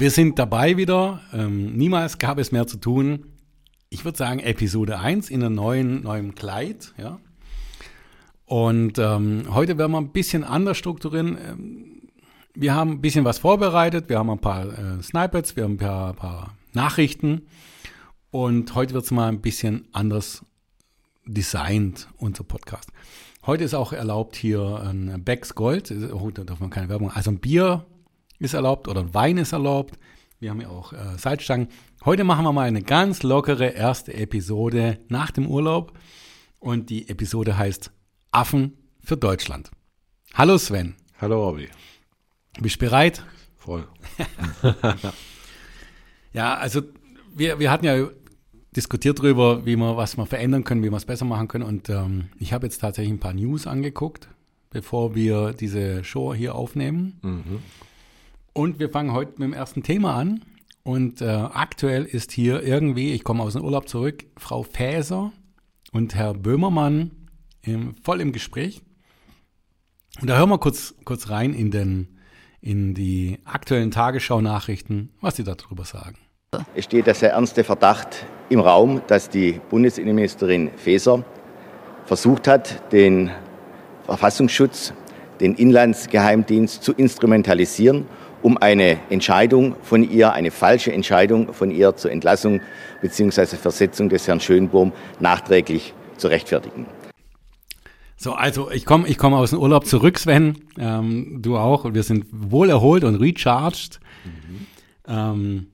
So, wir sind dabei wieder. Ähm, niemals gab es mehr zu tun. Ich würde sagen, Episode 1 in einem neuen, neuen Kleid. Ja. Und ähm, heute werden wir ein bisschen anders strukturieren. Ähm, wir haben ein bisschen was vorbereitet. Wir haben ein paar äh, Snippets, wir haben ein paar, paar Nachrichten. Und heute wird es mal ein bisschen anders designt, unser Podcast. Heute ist auch erlaubt hier ein Becks Gold. Oh, da darf man keine Werbung. Also ein Bier ist erlaubt oder ein Wein ist erlaubt. Wir haben ja auch äh, Salzstangen. Heute machen wir mal eine ganz lockere erste Episode nach dem Urlaub. Und die Episode heißt Affen für Deutschland. Hallo Sven. Hallo Robby. Bist du bereit? Voll. ja, also wir, wir hatten ja diskutiert darüber, wie wir was wir verändern können, wie wir es besser machen können. Und ähm, ich habe jetzt tatsächlich ein paar News angeguckt, bevor wir diese Show hier aufnehmen. Mhm. Und wir fangen heute mit dem ersten Thema an. Und äh, aktuell ist hier irgendwie, ich komme aus dem Urlaub zurück, Frau Fäser und Herr Böhmermann im, voll im Gespräch. Und da hören wir kurz, kurz rein in, den, in die aktuellen Tagesschau-Nachrichten, was sie darüber sagen. Es steht der sehr ernste Verdacht im Raum, dass die Bundesinnenministerin Faeser versucht hat, den Verfassungsschutz, den Inlandsgeheimdienst zu instrumentalisieren, um eine Entscheidung von ihr, eine falsche Entscheidung von ihr zur Entlassung bzw. Versetzung des Herrn Schönbohm nachträglich zu rechtfertigen. So, also ich komme ich komm aus dem Urlaub zurück, Sven. Ähm, du auch. Und wir sind wohl erholt und recharged. Mhm. Ähm,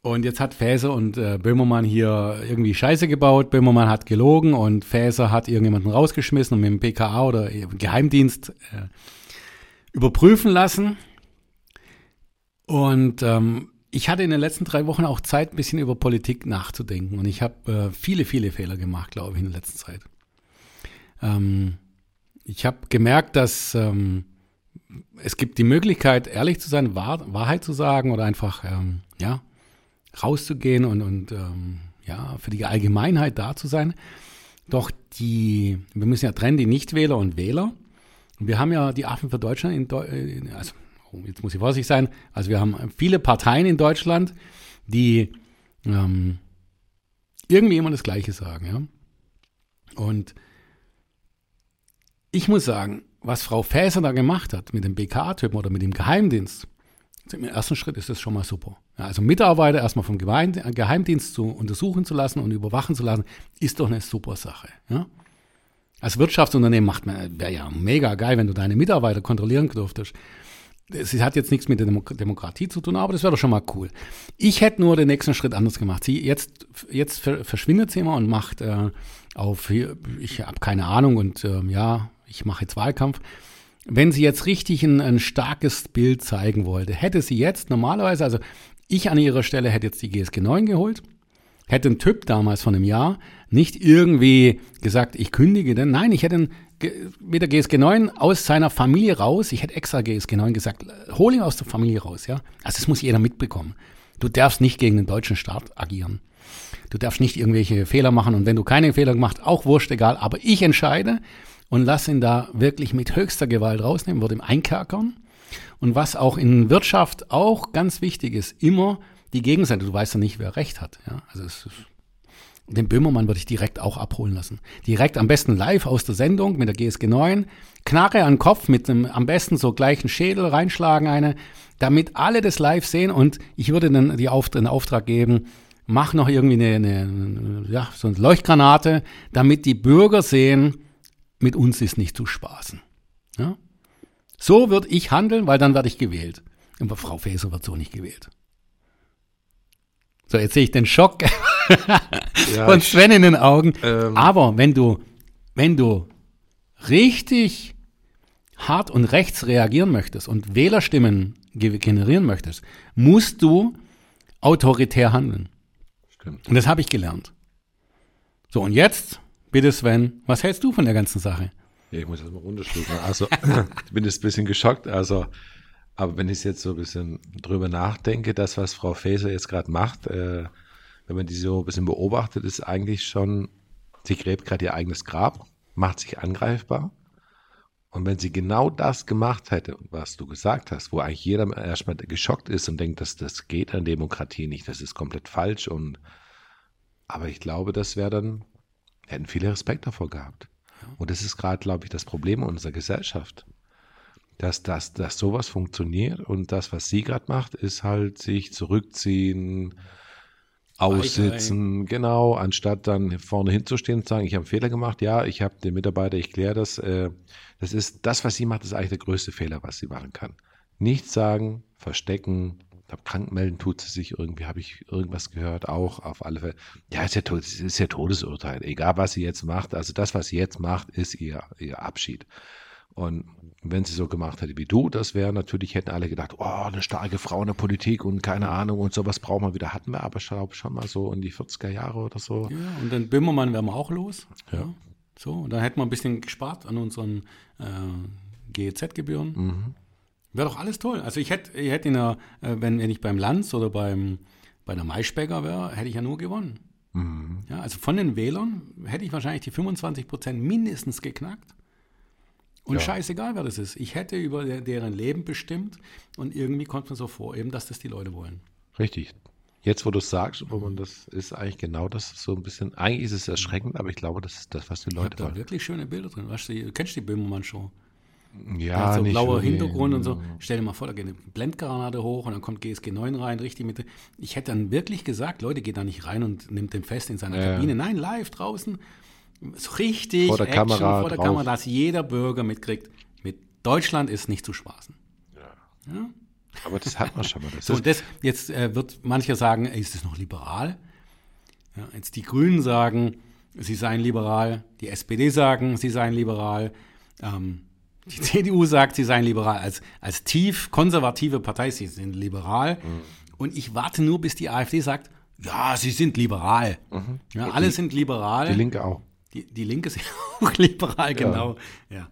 und jetzt hat Fäser und äh, Böhmermann hier irgendwie Scheiße gebaut. Böhmermann hat gelogen und Fäser hat irgendjemanden rausgeschmissen und mit dem PKA oder Geheimdienst äh, überprüfen lassen. Und ähm, ich hatte in den letzten drei Wochen auch Zeit, ein bisschen über Politik nachzudenken. Und ich habe äh, viele, viele Fehler gemacht, glaube ich, in der letzten Zeit. Ähm, ich habe gemerkt, dass ähm, es gibt die Möglichkeit, ehrlich zu sein, Wahr Wahrheit zu sagen oder einfach, ähm, ja, rauszugehen und, und ähm, ja, für die Allgemeinheit da zu sein. Doch die, wir müssen ja trennen, die Nichtwähler und Wähler. Und wir haben ja die Affen für Deutschland in, Deu also oh, jetzt muss ich vorsichtig sein, also wir haben viele Parteien in Deutschland, die ähm, irgendwie immer das Gleiche sagen, ja. Und ich muss sagen, was Frau Faeser da gemacht hat mit dem BK-Typen oder mit dem Geheimdienst, im ersten Schritt ist das schon mal super. Ja, also Mitarbeiter erstmal vom Geheimdienst zu untersuchen zu lassen und überwachen zu lassen, ist doch eine super Sache. Ja? Als Wirtschaftsunternehmen macht man, wäre ja mega geil, wenn du deine Mitarbeiter kontrollieren dürftest. Es hat jetzt nichts mit der Demokratie zu tun, aber das wäre doch schon mal cool. Ich hätte nur den nächsten Schritt anders gemacht. Sie jetzt, jetzt verschwindet sie immer und macht äh, auf, ich habe keine Ahnung und äh, ja, ich mache jetzt Wahlkampf wenn sie jetzt richtig ein, ein starkes Bild zeigen wollte, hätte sie jetzt normalerweise, also ich an ihrer Stelle hätte jetzt die GSG 9 geholt, hätte ein Typ damals von einem Jahr nicht irgendwie gesagt, ich kündige denn. Nein, ich hätte mit der GSG 9 aus seiner Familie raus, ich hätte extra GSG 9 gesagt, hol ihn aus der Familie raus, ja. Also das muss jeder mitbekommen. Du darfst nicht gegen den deutschen Staat agieren. Du darfst nicht irgendwelche Fehler machen und wenn du keine Fehler gemacht, auch wurscht, egal. Aber ich entscheide, und lass ihn da wirklich mit höchster Gewalt rausnehmen, wird ihm einkerkern. Und was auch in Wirtschaft auch ganz wichtig ist, immer die Gegenseite. Du weißt ja nicht, wer recht hat. Ja? Also es ist, den Böhmermann würde ich direkt auch abholen lassen. Direkt am besten live aus der Sendung mit der GSG 9. Knarre an den Kopf mit dem am besten so gleichen Schädel reinschlagen eine, damit alle das live sehen und ich würde dann die Auf, den Auftrag geben, mach noch irgendwie eine, eine, ja, so eine Leuchtgranate, damit die Bürger sehen, mit uns ist nicht zu spaßen. Ja? So würde ich handeln, weil dann werde ich gewählt. Aber Frau Faeser wird so nicht gewählt. So, jetzt sehe ich den Schock ja, von Sven in den Augen. Ähm, Aber wenn du, wenn du richtig hart und rechts reagieren möchtest und Wählerstimmen generieren möchtest, musst du autoritär handeln. Stimmt. Und das habe ich gelernt. So, und jetzt Bitte Sven, was hältst du von der ganzen Sache? Ja, ich muss das mal runterschlucken. Also, ich bin jetzt ein bisschen geschockt. Also, aber wenn ich jetzt so ein bisschen drüber nachdenke, das, was Frau Faeser jetzt gerade macht, äh, wenn man die so ein bisschen beobachtet, ist eigentlich schon, sie gräbt gerade ihr eigenes Grab, macht sich angreifbar Und wenn sie genau das gemacht hätte, was du gesagt hast, wo eigentlich jeder erstmal geschockt ist und denkt, dass das geht an Demokratie nicht, das ist komplett falsch und aber ich glaube, das wäre dann, hätten viele Respekt davor gehabt. Und das ist gerade, glaube ich, das Problem unserer Gesellschaft. Dass, dass, dass sowas funktioniert und das, was sie gerade macht, ist halt sich zurückziehen, aussitzen, genau, anstatt dann vorne hinzustehen und sagen, ich habe einen Fehler gemacht, ja, ich habe den Mitarbeiter, ich kläre das. Äh, das ist das, was sie macht, ist eigentlich der größte Fehler, was sie machen kann. Nichts sagen, verstecken, krank melden tut sie sich irgendwie, habe ich irgendwas gehört, auch auf alle Fälle. Ja, ist ja, ist ja Todesurteil, egal was sie jetzt macht. Also das, was sie jetzt macht, ist ihr, ihr Abschied. Und wenn sie so gemacht hätte wie du, das wäre natürlich, hätten alle gedacht, oh, eine starke Frau in der Politik und keine Ahnung und sowas brauchen wir wieder. Hatten wir aber schon, schon mal so in die 40er Jahre oder so. Ja, und dann Böhmermann wären wir auch los. Ja. ja. So, und dann hätten wir ein bisschen gespart an unseren äh, GEZ-Gebühren. Mhm. Wäre doch alles toll. Also ich hätte, ich hätte in der, äh, wenn, wenn ich beim Lanz oder beim, bei der Maischberger wäre, hätte ich ja nur gewonnen. Mhm. Ja, also von den Wählern hätte ich wahrscheinlich die 25 Prozent mindestens geknackt. Und ja. scheißegal, wer das ist. Ich hätte über deren Leben bestimmt und irgendwie kommt mir so vor, eben, dass das die Leute wollen. Richtig. Jetzt, wo du es sagst, wo man das ist eigentlich genau das so ein bisschen. Eigentlich ist es erschreckend, aber ich glaube, das ist das, was die Leute ich wollen. Da wirklich schöne Bilder drin. Weißt du, kennst du die Böhmermann-Show? Ja, so blauer Hintergrund und so. Stell dir mal vor, da geht eine Blendgranate hoch und dann kommt GSG 9 rein, richtig mit. Ich hätte dann wirklich gesagt, Leute, geht da nicht rein und nimmt den fest in seiner ja. Kabine. Nein, live draußen so richtig vor der Action Kamera vor der drauf. Kamera, dass jeder Bürger mitkriegt, mit Deutschland ist nicht zu spaßen. Ja. ja? Aber das hat man schon mal. Das so, das, jetzt äh, wird mancher sagen, ey, ist das noch liberal? Ja, jetzt die Grünen sagen, sie seien liberal, die SPD sagen, sie seien liberal, ähm, die CDU sagt, sie seien liberal. Als, als tief konservative Partei, sie sind liberal. Mhm. Und ich warte nur, bis die AfD sagt, ja, sie sind liberal. Mhm. Ja, alle die, sind liberal. Die Linke auch. Die, die Linke ist ja auch liberal, genau. Ja.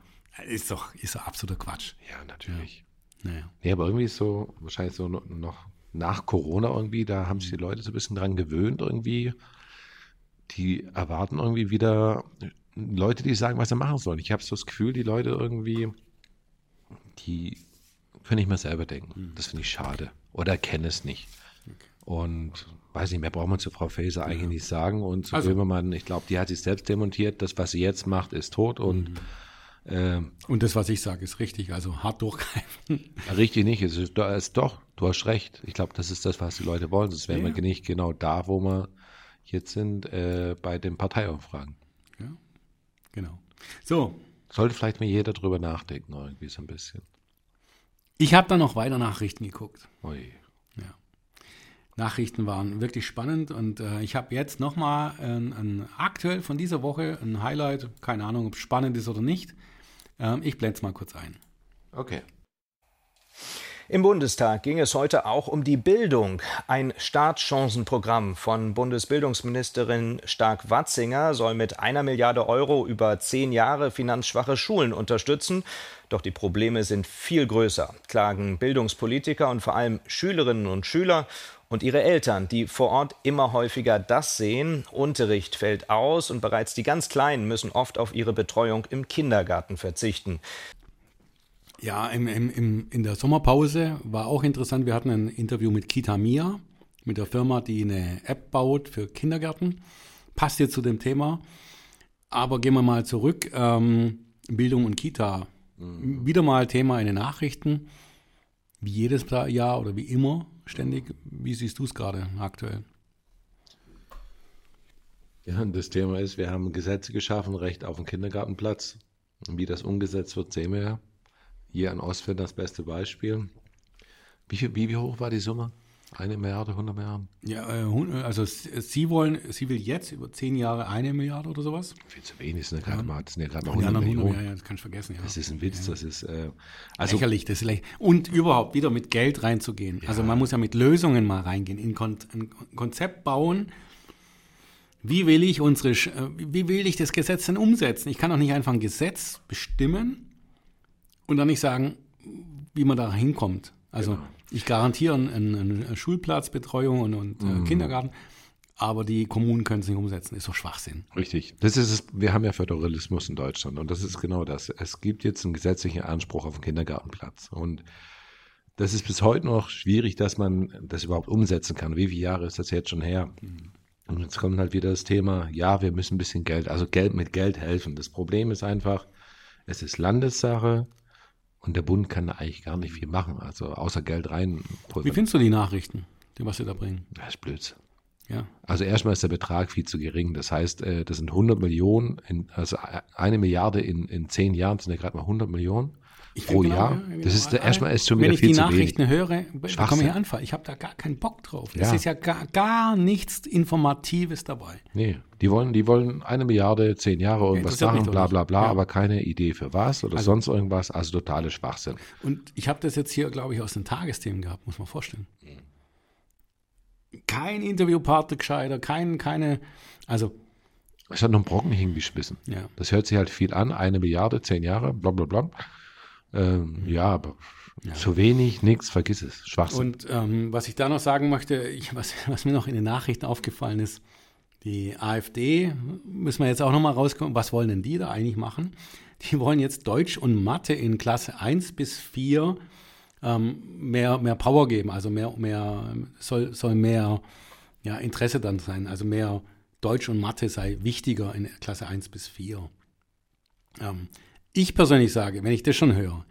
Ist doch, ist doch absoluter Quatsch. Ja, natürlich. Ja. Naja. Nee, aber irgendwie ist so, wahrscheinlich so noch nach Corona irgendwie, da haben sich die Leute so ein bisschen dran gewöhnt irgendwie. Die erwarten irgendwie wieder Leute, die sagen, was sie machen sollen. Ich habe so das Gefühl, die Leute irgendwie, die können nicht mehr selber denken. Mhm. Das finde ich schade. Oder erkennen es nicht. Und weiß nicht, mehr braucht man zu Frau Faeser eigentlich ja. nicht sagen. Und zu also, Böhmermann, ich glaube, die hat sich selbst demontiert. Das, was sie jetzt macht, ist tot. Und, mhm. äh, und das, was ich sage, ist richtig. Also hart durchgreifen. Richtig nicht. Es ist, es ist doch, du hast recht. Ich glaube, das ist das, was die Leute wollen. Sonst wären ja. wir nicht genau da, wo wir jetzt sind, äh, bei den Parteiumfragen. Ja, genau. So. Sollte vielleicht mal jeder drüber nachdenken, irgendwie so ein bisschen. Ich habe dann noch weiter Nachrichten geguckt. Ui. Nachrichten waren wirklich spannend und äh, ich habe jetzt nochmal ein, ein, aktuell von dieser Woche ein Highlight, keine Ahnung, ob es spannend ist oder nicht. Ähm, ich blende es mal kurz ein. Okay. Im Bundestag ging es heute auch um die Bildung. Ein Startchancenprogramm von Bundesbildungsministerin Stark-Watzinger soll mit einer Milliarde Euro über zehn Jahre finanzschwache Schulen unterstützen. Doch die Probleme sind viel größer, klagen Bildungspolitiker und vor allem Schülerinnen und Schüler und ihre Eltern, die vor Ort immer häufiger das sehen, Unterricht fällt aus und bereits die ganz Kleinen müssen oft auf ihre Betreuung im Kindergarten verzichten. Ja, im, im, im, in der Sommerpause war auch interessant. Wir hatten ein Interview mit Kita Mia, mit der Firma, die eine App baut für Kindergärten. Passt jetzt zu dem Thema. Aber gehen wir mal zurück. Ähm, Bildung und Kita. Mhm. Wieder mal Thema in den Nachrichten. Wie jedes Jahr oder wie immer ständig. Wie siehst du es gerade aktuell? Ja, das Thema ist, wir haben Gesetze geschaffen, Recht auf den Kindergartenplatz. Und wie das umgesetzt wird, sehen wir ja. Hier an Ostfeld das beste Beispiel. Wie, wie, wie hoch war die Summe? Eine Milliarde, 100 Milliarden? Ja, äh, also Sie wollen, sie will jetzt über zehn Jahre eine Milliarde oder sowas? Viel zu wenig, sind ja gerade mal, sind ja gerade mal 100 Millionen. Ja, ja, das kann ich vergessen. Ja. Das ist ein Witz, das ist äh, also lächerlich, das ist lächerlich. Und überhaupt wieder mit Geld reinzugehen. Also man muss ja mit Lösungen mal reingehen, in Kon ein Konzept bauen. Wie will ich unsere, äh, wie will ich das Gesetz denn umsetzen? Ich kann doch nicht einfach ein Gesetz bestimmen und dann nicht sagen, wie man da hinkommt. Also genau. Ich garantiere eine, eine Schulplatzbetreuung und, und äh, mhm. Kindergarten. aber die Kommunen können es nicht umsetzen. Ist doch Schwachsinn. Richtig. Das ist es. Wir haben ja Föderalismus in Deutschland und das ist genau das. Es gibt jetzt einen gesetzlichen Anspruch auf einen Kindergartenplatz und das ist bis heute noch schwierig, dass man das überhaupt umsetzen kann. Wie viele Jahre ist das jetzt schon her? Und jetzt kommt halt wieder das Thema, ja, wir müssen ein bisschen Geld, also Geld mit Geld helfen. Das Problem ist einfach, es ist Landessache und der Bund kann da eigentlich gar nicht viel machen, also außer Geld rein. Wie findest du die Nachrichten, die was sie da bringen? Das ist Blödsinn. Ja. Also erstmal ist der Betrag viel zu gering. Das heißt, äh, das sind 100 Millionen, in, also eine Milliarde in, in zehn Jahren sind ja gerade mal 100 Millionen pro find genau, Jahr. ja, genau. Das ist erstmal ist schon Wenn wieder ich viel die Nachrichten höre, bekomme ich einen Anfall. Ich habe da gar keinen Bock drauf. Es Ja. ist ja gar, gar nichts Informatives dabei. Nee, die wollen, die wollen eine Milliarde, zehn Jahre irgendwas mich machen, bla bla bla, Ja. aber keine Idee für was oder sonst irgendwas. Also totale Schwachsinn. Und ich habe das jetzt hier, glaube ich, aus den Tagesthemen gehabt, muss man vorstellen. Kein Interviewpartner gescheiter, kein, keine, also, Es hat noch einen Brocken hingeschmissen. ja. Das hört sich halt viel an, eine Milliarde, zehn Jahre, bla bla bla. Ähm, ja, aber zu wenig, nichts, vergiss es. Schwachsinn. Und ähm, was ich da noch sagen möchte, ich, was, was mir noch in den Nachrichten aufgefallen ist, die AfD, müssen wir jetzt auch nochmal rauskommen, was wollen denn die da eigentlich machen? Die wollen jetzt Deutsch und Mathe in Klasse 1 bis 4 ähm, mehr, mehr Power geben, also mehr, mehr soll, soll mehr ja, Interesse dann sein, also mehr Deutsch und Mathe sei wichtiger in Klasse 1 bis 4. Ähm, ich persönlich sage, wenn ich das schon höre,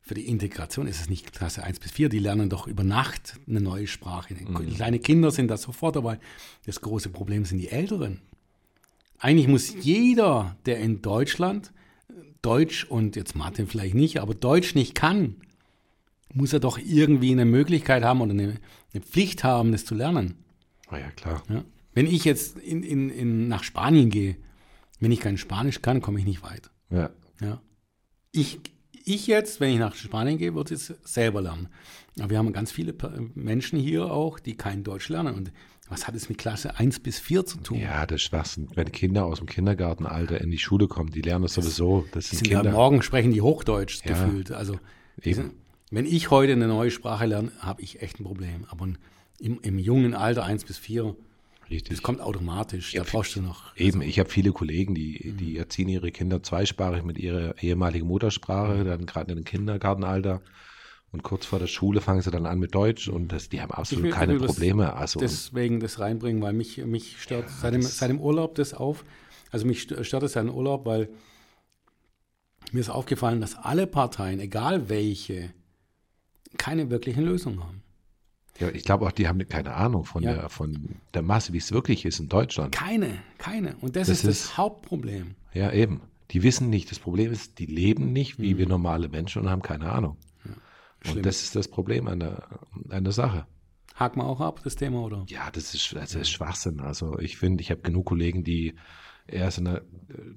für die Integration ist es nicht Klasse 1 bis 4, die lernen doch über Nacht eine neue Sprache. Kleine Kinder sind da sofort dabei. Das große Problem sind die Älteren. Eigentlich muss jeder, der in Deutschland Deutsch und jetzt Mathe vielleicht nicht, aber Deutsch nicht kann, muss er doch irgendwie eine Möglichkeit haben oder eine, eine Pflicht haben, das zu lernen. Na ja, klar. Ja? Wenn ich jetzt in, in, in, nach Spanien gehe, wenn ich kein Spanisch kann, komme ich nicht weit. Ja. Ja. Ich, ich jetzt, wenn ich nach Spanien gehe, würde es selber lernen. Aber wir haben ganz viele Menschen hier auch, die kein Deutsch lernen. Und was hat es mit Klasse 1 bis 4 zu tun? Ja, das ist Schwachsinn. Wenn Kinder aus dem Kindergartenalter in die Schule kommen, die lernen das sowieso. Das Die sind sind ja Kinder. morgen sprechen die Hochdeutsch Ja. gefühlt. Also sind, wenn ich heute eine neue Sprache lerne, habe ich echt ein Problem. Aber im, im jungen Alter 1 bis 4, Richtig. das kommt automatisch. Da brauchst du noch. Eben, ich habe viele Kollegen, die, Mhm. die erziehen ihre Kinder zweisprachig mit ihrer ehemaligen Muttersprache, dann gerade in dem Kindergartenalter. Und kurz vor der Schule fangen sie dann an mit Deutsch und das, die haben absolut will- keine will das- Probleme. Also deswegen das reinbringen, weil mich, mich stört seit, dem, seit dem Urlaub das auf. Also mich st- stört es seit dem Urlaub, weil mir ist aufgefallen, dass alle Parteien, egal welche, keine wirklichen Lösungen haben. Ja, ich glaube auch, die haben keine Ahnung von, Ja. der, von der Masse, wie es wirklich ist in Deutschland. Keine, keine. Und das, Das ist das ist- Hauptproblem. Ja, eben. Die wissen nicht. Das Problem ist, die leben nicht wie Mhm. wir normale Menschen und haben keine Ahnung. schlimm. und das ist das Problem an der, an der Sache. Haken wir auch ab, das Thema, oder? Ja, das ist, das ist Schwachsinn. Also ich finde, ich habe genug Kollegen, die erst in der,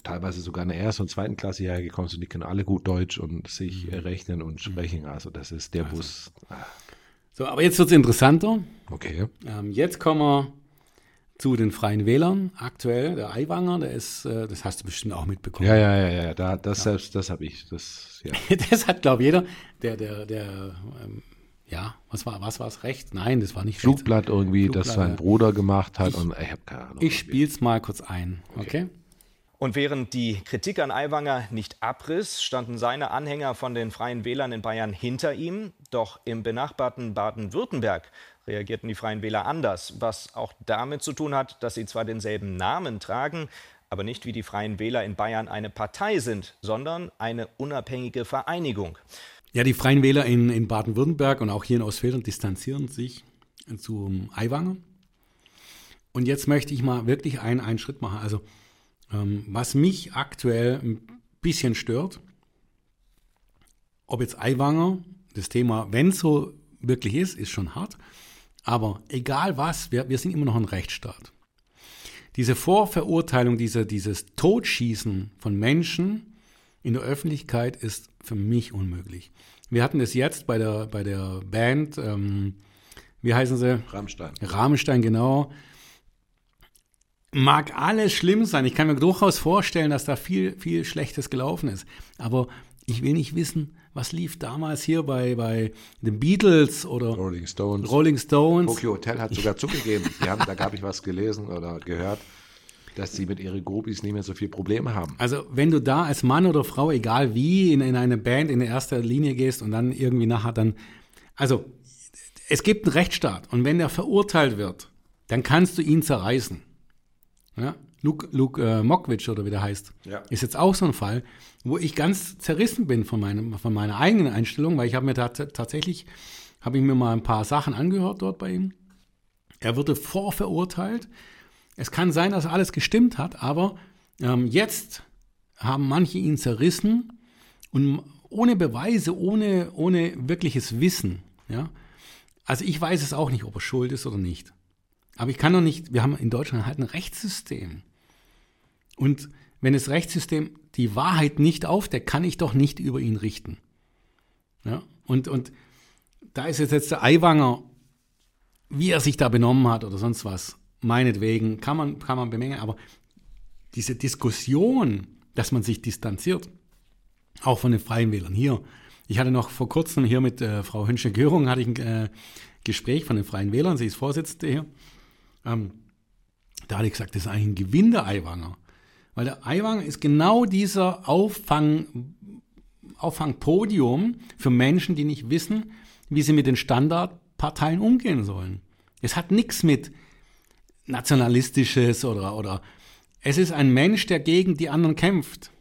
teilweise sogar in der ersten und zweiten Klasse hierher gekommen sind, die können alle gut Deutsch und sich Mhm. rechnen und sprechen. Also das ist der Bus. So, aber jetzt wird es interessanter. Okay. Ähm, jetzt kommen wir zu den Freien Wählern. Aktuell, der Aiwanger, der ist, äh, das hast du bestimmt auch mitbekommen. Ja, ja, ja, ja. Da, das selbst, das habe ich. Das, ja. Das hat, glaube ich, jeder, der, der, der, ähm, ja, was war, was war es? Recht? Nein, das war nicht recht. Flugblatt irgendwie, das Flugblatt, sein ja. Bruder gemacht hat und ich habe keine Ahnung. Ich spiele es mal kurz ein, okay? Und während die Kritik an Aiwanger nicht abriss, standen seine Anhänger von den Freien Wählern in Bayern hinter ihm. Doch im benachbarten Baden-Württemberg reagierten die Freien Wähler anders, was auch damit zu tun hat, dass sie zwar denselben Namen tragen, aber nicht wie die Freien Wähler in Bayern eine Partei sind, sondern eine unabhängige Vereinigung. Ja, die Freien Wähler in, in Baden-Württemberg und auch hier in Ostfildern distanzieren sich zum Aiwanger. Und jetzt möchte ich mal wirklich einen, einen Schritt machen. Also, was mich aktuell ein bisschen stört, ob jetzt Aiwanger, das Thema, wenn es so wirklich ist, ist schon hart. Aber egal was, wir, wir sind immer noch ein Rechtsstaat. Diese Vorverurteilung, diese, dieses Totschießen von Menschen in der Öffentlichkeit ist für mich unmöglich. Wir hatten es jetzt bei der, bei der Band, ähm, wie heißen sie? Rammstein. Rahmenstein, genau. Mag alles schlimm sein. Ich kann mir durchaus vorstellen, dass da viel, viel Schlechtes gelaufen ist. Aber ich will nicht wissen, was lief damals hier bei, bei den Beatles oder Rolling Stones. Rolling Stones. Tokyo Hotel hat sogar zugegeben. Die haben, da habe ich was gelesen oder gehört, dass sie mit ihren Groupies nicht mehr so viel Probleme haben. Also wenn du da als Mann oder Frau, egal wie, in, in eine Band in der ersten Linie gehst und dann irgendwie nachher dann, also es gibt einen Rechtsstaat und wenn der verurteilt wird, dann kannst du ihn zerreißen. Ja? Luke, Luke äh, Mokwitsch oder wie der heißt, Ja. ist jetzt auch so ein Fall, wo ich ganz zerrissen bin von, meinem, von meiner eigenen Einstellung, weil ich habe mir tat, tatsächlich, habe ich mir mal ein paar Sachen angehört dort bei ihm. Er wurde vorverurteilt. Es kann sein, dass alles gestimmt hat, aber ähm, jetzt haben manche ihn zerrissen und ohne Beweise, ohne, ohne wirkliches Wissen. Ja? Also ich weiß es auch nicht, ob er schuld ist oder nicht. Aber ich kann doch nicht, wir haben in Deutschland halt ein Rechtssystem. Und wenn das Rechtssystem die Wahrheit nicht aufdeckt, kann ich doch nicht über ihn richten. Ja? Und, und da ist jetzt, jetzt der Aiwanger, wie er sich da benommen hat oder sonst was, meinetwegen, kann man, kann man bemängeln, aber diese Diskussion, dass man sich distanziert, auch von den Freien Wählern hier. Ich hatte noch vor kurzem hier mit äh, Frau Hünsche-Görung hatte ich ein äh, Gespräch von den Freien Wählern, sie ist Vorsitzende hier. Ähm, da hatte ich gesagt, das ist eigentlich ein Gewinn der Aiwanger. Weil der Aiwanger ist genau dieser Auffang, Auffangpodium für Menschen, die nicht wissen, wie sie mit den Standardparteien umgehen sollen. Es hat nichts mit Nationalistisches oder, oder es ist ein Mensch, der gegen die anderen kämpft.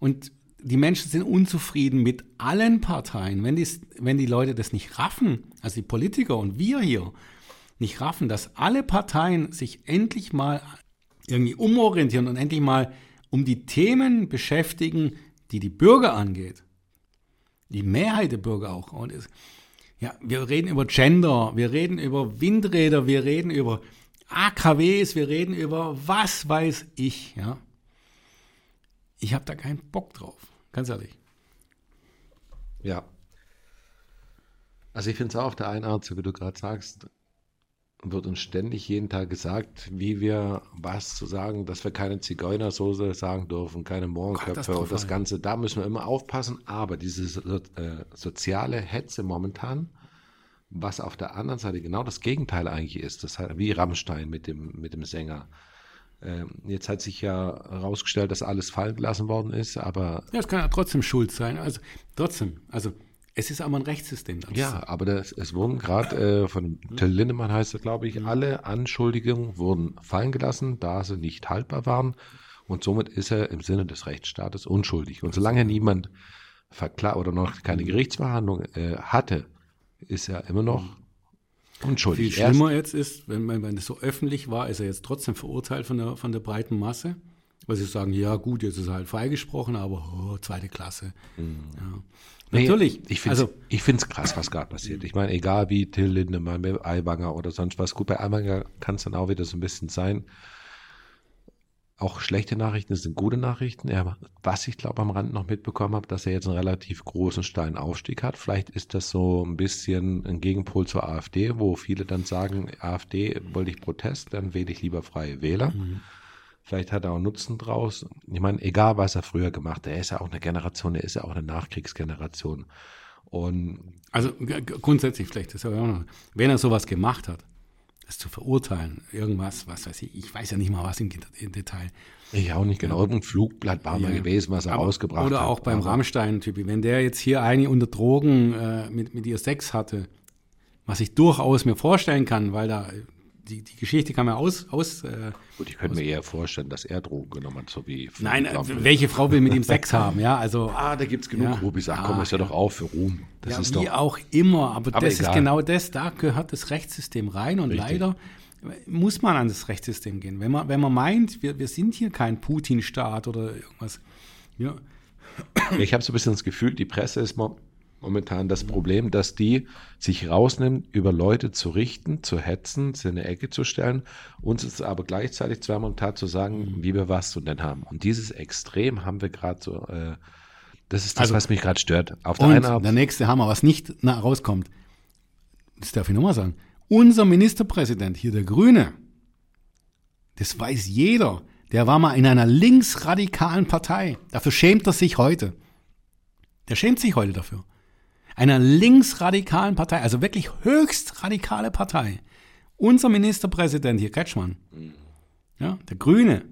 Und die Menschen sind unzufrieden mit allen Parteien. Wenn die, wenn die Leute das nicht raffen, also die Politiker und wir hier, nicht raffen, dass alle Parteien sich endlich mal irgendwie umorientieren und endlich mal um die Themen beschäftigen, die die Bürger angeht. Die Mehrheit der Bürger auch. Und es, ja, wir reden über Gender, wir reden über Windräder, wir reden über AKWs, wir reden über was weiß ich, ja. Ich habe da keinen Bock drauf, ganz ehrlich. Ja. Also ich finde es auch auf der einen Art, so wie du gerade sagst, wird uns ständig jeden Tag gesagt, wie wir was zu sagen, dass wir keine Zigeunersoße sagen dürfen, keine Mohrenköpfe Katastrophal. und das Ganze. Da müssen wir immer aufpassen. Aber diese so, äh, soziale Hetze momentan, was auf der anderen Seite genau das Gegenteil eigentlich ist, das hat, wie Rammstein mit dem, mit dem Sänger. Ähm, jetzt hat sich ja herausgestellt, dass alles fallen gelassen worden ist, aber Ja, es kann ja trotzdem schuld sein. Also trotzdem, also es ist aber ein Rechtssystem. Ja, aber das, es wurden gerade äh, von Till Lindemann heißt er, glaube ich, alle Anschuldigungen wurden fallen gelassen, da sie nicht haltbar waren. Und somit ist er im Sinne des Rechtsstaates unschuldig. Und solange niemand verklagt oder noch keine Gerichtsverhandlung äh, hatte, ist er immer noch Viel unschuldig. Ist- schlimmer jetzt ist, wenn, wenn, wenn es so öffentlich war, ist er jetzt trotzdem verurteilt von der, von der breiten Masse. Weil sie sagen, ja gut, jetzt ist er halt freigesprochen, aber oh, zweite Klasse. Ja. Nee, Natürlich. Ich finde es also, ich find's krass, was gerade passiert. Ich meine, egal wie Till Lindemann, mit Aiwanger oder sonst was. Gut, bei Aiwanger kann es dann auch wieder so ein bisschen sein. Auch schlechte Nachrichten sind gute Nachrichten. Er, was ich glaube am Rand noch mitbekommen habe, dass er jetzt einen relativ großen steilen Aufstieg hat. Vielleicht ist das so ein bisschen ein Gegenpol zur AfD, wo viele dann sagen, AfD wollte ich Protest, dann wähle ich lieber Freie Wähler. Vielleicht hat er auch Nutzen draus. Ich meine, egal was er früher gemacht hat, er ist ja auch eine Generation, er ist ja auch eine Nachkriegsgeneration. Und also grundsätzlich vielleicht, das auch noch, wenn er sowas gemacht hat, das zu verurteilen, irgendwas, was weiß ich, ich weiß ja nicht mal was im, im Detail. ich auch nicht genau, irgendein Flugblatt war mal Ja. gewesen, was er Aber- rausgebracht Oder hat. auch beim Rammstein-Typi, wenn der jetzt hier eine unter Drogen äh, mit, mit ihr Sex hatte, was ich durchaus mir vorstellen kann, weil da die, die Geschichte kann man aus, aus äh, Gut, ich könnte mir eher vorstellen, dass er Drogen genommen hat, so wie. nein, äh, welche Frau will mit ihm Sex haben, ja, also Ah, da gibt es genug Ja. Groupies. Ach komm, Ah, ist ja, doch auch für Ruhm. Das ja, ist wie doch. auch immer, aber, Aber das ist egal. genau das, da gehört das Rechtssystem rein und Richtig. leider muss man an das Rechtssystem gehen. Wenn man, wenn man meint, wir, wir sind hier kein Putin-Staat oder irgendwas, ja, Ich habe so ein bisschen das Gefühl, die Presse ist mo momentan das Problem, dass die sich rausnimmt, über Leute zu richten, zu hetzen, sie in eine Ecke zu stellen, uns ist aber gleichzeitig zweimal am Tag zu sagen, wie wir was zu denn haben. Und dieses Extrem haben wir gerade so, äh, das ist das, Also- was mich gerade stört. Auf der einen der nächste Hammer, was nicht na, rauskommt, das darf ich nochmal sagen. Unser Ministerpräsident, hier der Grüne, das weiß jeder, der war mal in einer linksradikalen Partei. Dafür schämt er sich heute. Der schämt sich heute dafür. Einer linksradikalen Partei, also wirklich höchst radikale Partei. Unser Ministerpräsident hier, Kretschmann, ja, der Grüne.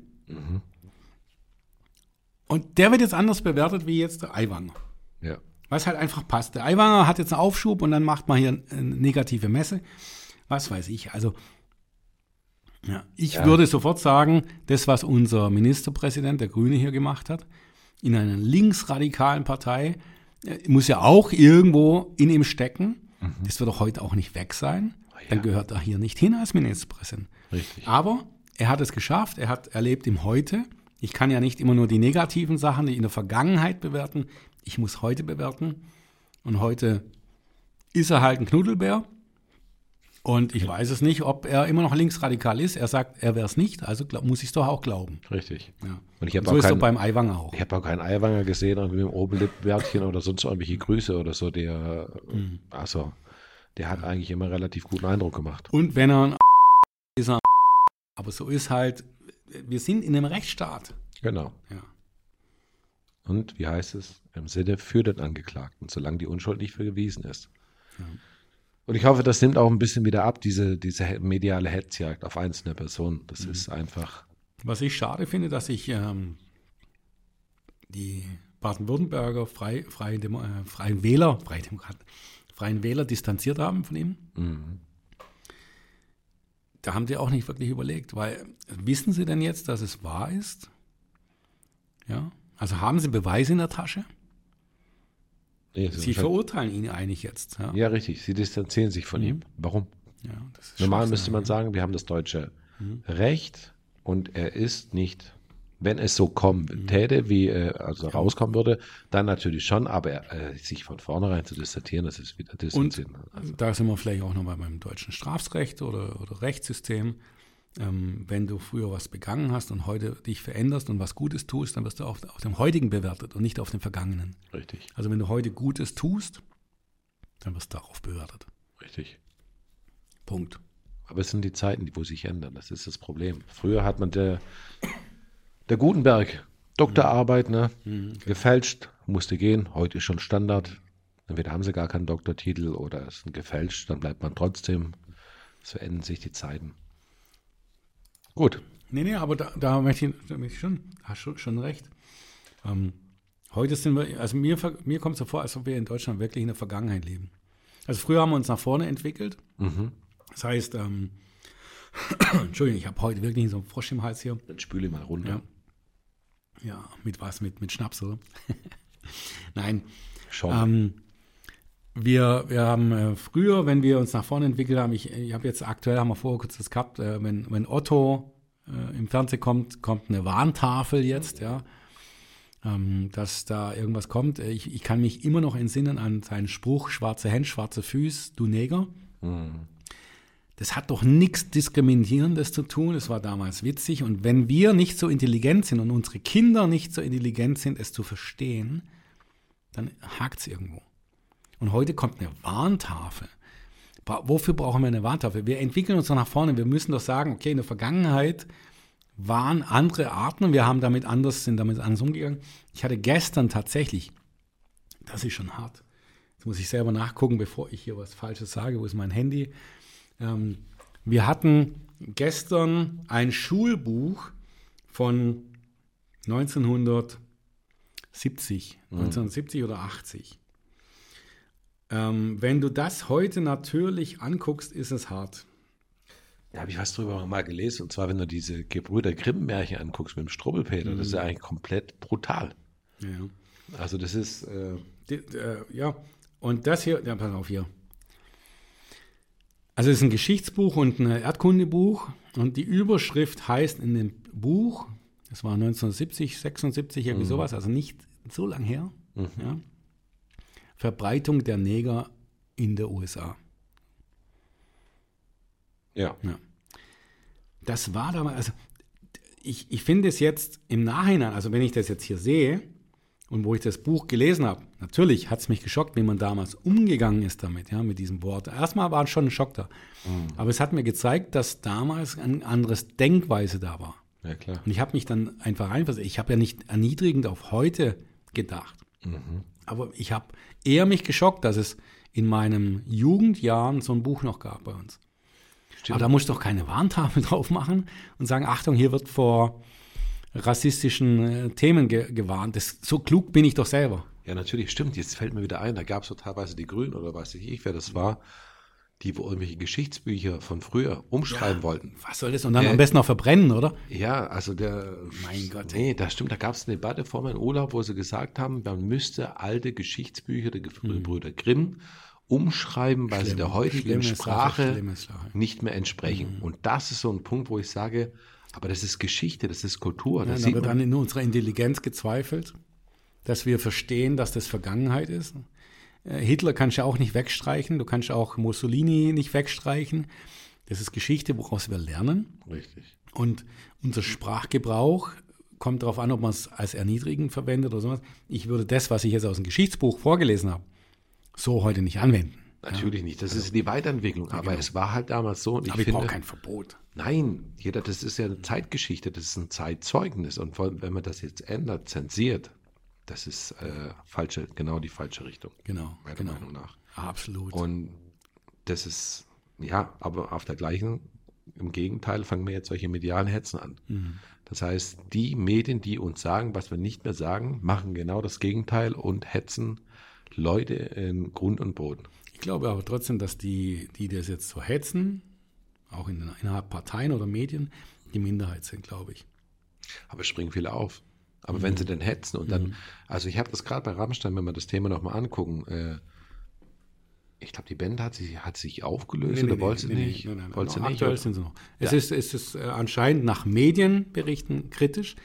Und der wird jetzt anders bewertet wie jetzt der Aiwanger. Ja. Was halt einfach passt. Der Aiwanger hat jetzt einen Aufschub und dann macht man hier eine negative Messe. Was weiß ich. Also, ja, ich Ja. würde sofort sagen, das, was unser Ministerpräsident, der Grüne, hier gemacht hat, in einer linksradikalen Partei, muss ja auch irgendwo in ihm stecken. Das wird doch heute auch nicht weg sein. Dann gehört er hier nicht hin als Ministerpräsident. Richtig. Aber er hat es geschafft, er hat erlebt im Heute. Ich kann ja nicht immer nur die negativen Sachen, die in der Vergangenheit bewerten. Ich muss heute bewerten. Und heute ist er halt ein Knuddelbär. Und ich weiß es nicht, ob er immer noch linksradikal ist. Er sagt, er wäre es nicht, also glaub, muss ich es doch auch glauben. Richtig. Ja. Und ich habe so auch ist es keinen, beim Aiwanger auch. ich habe auch keinen Eiwanger gesehen, irgendwie mit dem Oberlippenbärtchen oder sonst irgendwelche Grüße oder so. Der, Mhm. also, der hat eigentlich immer relativ guten Eindruck gemacht. Und wenn er ein ist, er ein aber so ist halt, wir sind in einem Rechtsstaat. Genau. Ja. Und wie heißt es? Im Sinne für den Angeklagten, solange die Unschuld nicht bewiesen ist. Und ich hoffe, das nimmt auch ein bisschen wieder ab, diese, diese mediale Hetzjagd auf einzelne Personen. Das ist einfach, Was ich schade finde, dass sich ähm, die Baden-Württemberger frei, freie Demo, äh, Freien Wähler, Freie Demokraten, Freien Wähler distanziert haben von ihm. mhm. Da haben die auch nicht wirklich überlegt, weil wissen sie denn jetzt, dass es wahr ist? Ja, also haben sie Beweise in der Tasche? Ist Sie verurteilen ihn eigentlich jetzt. Ja, ja, richtig. Sie distanzieren sich von ihm. Warum? ja Normal müsste man sagen, wir haben das deutsche Recht und er ist nicht, wenn es so kommen täte, wie äh, also rauskommen würde, dann natürlich schon, aber er, äh, sich von vornherein zu distanzieren, das ist wieder Und distanzieren. Also, da sind wir vielleicht auch noch mal beim deutschen Strafrecht oder, oder Rechtssystem. Ähm, wenn du früher was begangen hast und heute dich veränderst und was Gutes tust, dann wirst du auf, auf dem Heutigen bewertet und nicht auf dem Vergangenen. richtig, Also wenn du heute Gutes tust, dann wirst du darauf bewertet. richtig. Punkt. Aber es sind die Zeiten, die wo sich ändern. Das ist das Problem. Früher hat man der, der Gutenberg, Doktorarbeit, ne, gefälscht, musste gehen. Heute ist schon Standard. Entweder haben sie gar keinen Doktortitel oder es ist gefälscht, dann bleibt man trotzdem. Es verändern sich die Zeiten. Gut. Nee, nee, aber da, da möchte ich, da möchte ich schon, hast schon, schon recht. Ähm, heute sind wir, also mir, mir kommt es so vor, als ob wir in Deutschland wirklich in der Vergangenheit leben. Also früher haben wir uns nach vorne entwickelt. Das heißt, ähm, Entschuldigung, ich habe heute wirklich so einen Frosch im Hals hier. Dann spüle mal runter. Ja. Ja, mit was? Mit, mit Schnaps, oder? Nein. Schon. Ähm, wir, wir haben äh, früher, wenn wir uns nach vorne entwickelt haben, ich, ich habe jetzt aktuell, haben wir vorher kurz das gehabt, äh, wenn, wenn Otto äh, im Fernsehen kommt, kommt eine Warntafel jetzt, ja, ähm, dass da irgendwas kommt. Äh, Ich, ich kann mich immer noch entsinnen an seinen Spruch, schwarze Hände, schwarze Füße, du Neger. Das hat doch nichts Diskriminierendes zu tun. Es war damals witzig. Und wenn wir nicht so intelligent sind und unsere Kinder nicht so intelligent sind, es zu verstehen, dann hakt es irgendwo. Und heute kommt eine Warntafel. Wofür brauchen wir eine Warntafel? Wir entwickeln uns doch nach vorne. Wir müssen doch sagen, okay, in der Vergangenheit waren andere Arten und wir haben damit anders, sind damit anders umgegangen. Ich hatte gestern tatsächlich, das ist schon hart. Jetzt muss ich selber nachgucken, bevor ich hier was Falsches sage. Wo ist mein Handy? Ähm, wir hatten gestern ein Schulbuch von 1970, 1970 oder 80. Ähm, wenn du das heute natürlich anguckst, ist es hart. Da habe ich was drüber mal gelesen. Und zwar, wenn du diese Gebrüder Grimm-Märchen anguckst mit dem Strubbelpeter, das ist ja eigentlich komplett brutal. Ja. Also das ist, äh, Die, äh, ja, und das hier, ja, pass auf hier. Also es ist ein Geschichtsbuch und ein Erdkundebuch und die Überschrift heißt in dem Buch, das war 1970, 76, irgendwie sowas, also nicht so lang her, ja, Verbreitung der Neger in der USA. ja. Ja. Das war damals, also ich, ich finde es jetzt im Nachhinein, also wenn ich das jetzt hier sehe und wo ich das Buch gelesen habe, natürlich hat es mich geschockt, wie man damals umgegangen ist damit, ja, mit diesem Wort. Erstmal war schon ein Schock da. Aber es hat mir gezeigt, dass damals ein anderes Denkweise da war. Ja, klar. Und ich habe mich dann einfach reinversetzt. Ich habe ja nicht erniedrigend auf heute gedacht. Aber ich habe eher mich geschockt, dass es in meinen Jugendjahren so ein Buch noch gab bei uns. Aber da musst du doch keine Warntafel drauf machen und sagen, Achtung, hier wird vor rassistischen äh, Themen ge gewarnt. Das, so klug bin ich doch selber. Ja, natürlich, stimmt. Jetzt fällt mir wieder ein, da gab es so teilweise die Grünen oder weiß ich, wer das war, die wo irgendwelche Geschichtsbücher von früher umschreiben wollten. Was soll das? Und dann Äh, am besten noch verbrennen, oder? Ja, also der. Mein Gott. Nee, das stimmt. Da gab es eine Debatte vor meinem Urlaub, wo sie gesagt haben, man müsste alte Geschichtsbücher der Brüder Grimm umschreiben, weil sie Schlimm. der heutigen Sprache nicht mehr entsprechen. Und das ist so ein Punkt, wo ich sage, aber das ist Geschichte, das ist Kultur. Ja, Das da wird dann in unserer Intelligenz gezweifelt, dass wir verstehen, dass das Vergangenheit ist. Äh, Hitler kannst du auch nicht wegstreichen, du kannst auch Mussolini nicht wegstreichen. Das ist Geschichte, woraus wir lernen. Richtig. Und unser Sprachgebrauch kommt darauf an, ob man es als erniedrigend verwendet oder sowas. Ich würde das, was ich jetzt aus dem Geschichtsbuch vorgelesen habe, so heute nicht anwenden. Natürlich nicht. Das ist die Weiterentwicklung. Aber es war halt damals so. Und ich genau. Aber ich finde, brauche kein Verbot. Nein, jeder, das ist ja eine Zeitgeschichte, das ist ein Zeitzeugnis. Und vor allem, wenn man das jetzt ändert, zensiert, das ist äh, falsche, genau die falsche Richtung. Genau, Meiner genau. Meinung nach. Absolut. Und das ist, ja, aber auf der gleichen, im Gegenteil, fangen wir jetzt solche medialen Hetzen an. Mhm. Das heißt, die Medien, die uns sagen, was wir nicht mehr sagen, machen genau das Gegenteil und hetzen Leute in Grund und Boden. Ich glaube aber trotzdem, dass die, die das jetzt so hetzen, auch in, innerhalb Parteien oder Medien, die Minderheit sind, glaube ich. Aber es springen viele auf. Aber Mhm. wenn sie denn hetzen und dann, also ich habe das gerade bei Rammstein, wenn wir das Thema nochmal angucken, äh, ich glaube, die Band hat sich, hat sich aufgelöst oder wollte sie nicht? nein, nein, wollte sie nein, nicht? Aktuell oder? sind sie noch. Es ist, es ist äh, anscheinend nach Medienberichten kritisch,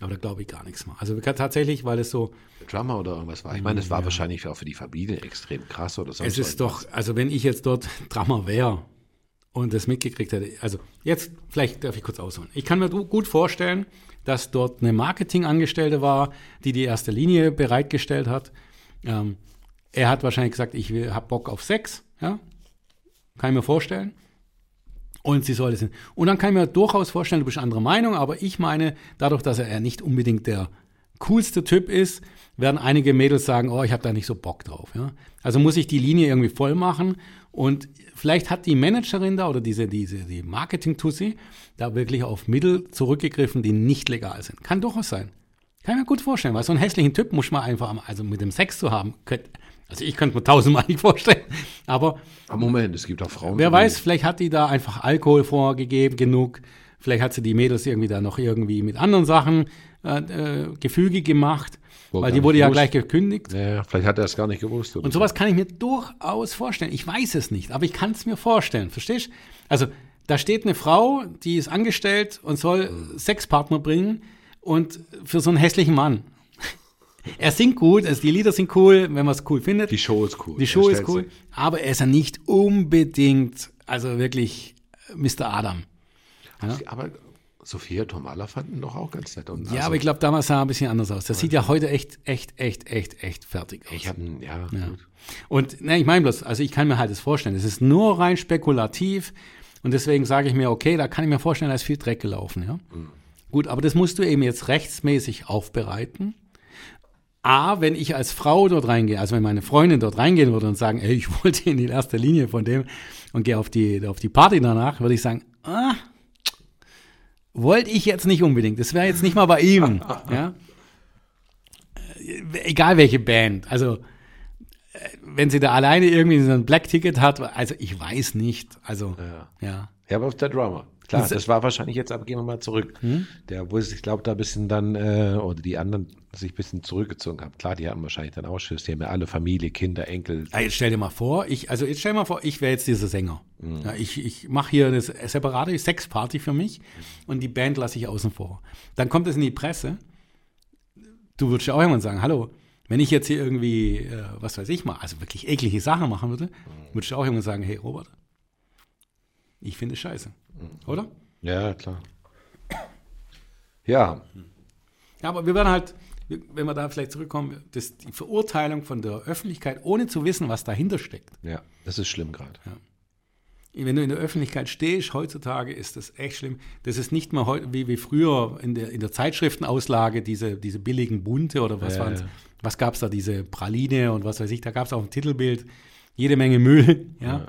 aber da glaube ich gar nichts mehr. Also tatsächlich, weil es so, Drummer oder irgendwas war. Ich meine, das war wahrscheinlich auch für die Familie extrem krass oder sonst es ist irgendwas. doch, also wenn ich jetzt dort Drama wäre und das mitgekriegt hätte, also jetzt, vielleicht darf ich kurz ausholen. Ich kann mir gut vorstellen, dass dort eine Marketingangestellte war, die die erste Linie bereitgestellt hat. Ähm, er hat wahrscheinlich gesagt, ich habe Bock auf Sex, ja, kann ich mir vorstellen. Und sie soll es. Und dann kann ich mir durchaus vorstellen, du bist anderer Meinung, aber ich meine, dadurch, dass er nicht unbedingt der coolste Typ ist, werden einige Mädels sagen, oh, ich habe da nicht so Bock drauf. Ja? Also muss ich die Linie irgendwie voll machen. Und vielleicht hat die Managerin da oder diese, diese die Marketing-Tussi da wirklich auf Mittel zurückgegriffen, die nicht legal sind. Kann durchaus sein. Kann ich mir gut vorstellen, weil so einen hässlichen Typ muss man einfach, also mit dem Sex zu haben, könnt, also ich könnte mir tausendmal nicht vorstellen, aber Moment, es gibt auch Frauen. Wer weiß, vielleicht hat die da einfach Alkohol vorgegeben genug. Vielleicht hat sie die Mädels irgendwie da noch irgendwie mit anderen Sachen äh, äh, Gefüge gemacht, Wo weil die wurde ja gleich gekündigt. Ja, vielleicht hat er es gar nicht gewusst. Und sowas kann ich mir durchaus vorstellen. Ich weiß es nicht, aber ich kann es mir vorstellen. Verstehst? Also da steht eine Frau, die ist angestellt und soll Sexpartner bringen und für so einen hässlichen Mann. Er singt gut, also die Lieder sind cool, wenn man es cool findet. Die Show ist cool. Die Show ist cool, sich- aber er ist ja nicht unbedingt, also wirklich Mr. Adam. Aber Sophia Tomala fanden doch auch ganz nett. Und Ja, also, aber ich glaube, damals sah er ein bisschen anders aus. Das sieht ja heute echt, echt, echt, echt, echt fertig aus. ich habe ja, Ja. gut. Und ne, ich meine bloß, also ich kann mir halt das vorstellen. Es ist nur rein spekulativ und deswegen sage ich mir, okay, da kann ich mir vorstellen, da ist viel Dreck gelaufen. Ja? Gut, aber das musst du eben jetzt rechtsmäßig aufbereiten. A, wenn ich als Frau dort reingehe, also wenn meine Freundin dort reingehen würde und sagen, ey, ich wollte in die erste Linie von dem und gehe auf die, auf die Party danach, würde ich sagen, ah, wollte ich jetzt nicht unbedingt. Das wäre jetzt nicht mal bei ihm. ja? Äh, Egal welche Band. Also äh, wenn sie da alleine irgendwie so ein Black Ticket hat, also ich weiß nicht. Also Ja. ja. Ja, aber auf der Drummer. Klar, Das- das war wahrscheinlich jetzt, aber gehen wir mal zurück. Hm? Der, wo es, ich glaube, da ein bisschen dann, äh, oder die anderen sich ein bisschen zurückgezogen haben. Klar, die hatten wahrscheinlich dann Ausschuss, die haben ja alle Familie, Kinder, Enkel. Ah, Jetzt stell dir mal vor, ich, also jetzt stell dir mal vor, ich wäre jetzt dieser Sänger. Ja, ich ich mache hier eine separate Sexparty für mich und die Band lasse ich außen vor. Dann kommt es in die Presse. Du würdest ja auch irgendwann sagen, hallo, wenn ich jetzt hier irgendwie, äh, was weiß ich mal, also wirklich eklige Sachen machen würde, würdest du auch irgendwann sagen, hey Robert, ich finde es scheiße. Oder? Ja, klar. Ja, Ja, aber wir werden halt, wenn wir da vielleicht zurückkommen, das, die Verurteilung von der Öffentlichkeit, ohne zu wissen, was dahinter steckt. ja, das ist schlimm gerade. wenn du in der Öffentlichkeit stehst, heutzutage ist das echt schlimm. Das ist nicht mehr heu- wie, wie früher in der, in der Zeitschriftenauslage, diese, diese billigen Bunte oder was Ja, waren's? ja. Was gab es da, diese Praline und was weiß ich, da gab es auf dem Titelbild jede Menge Müll. Ja, Ja.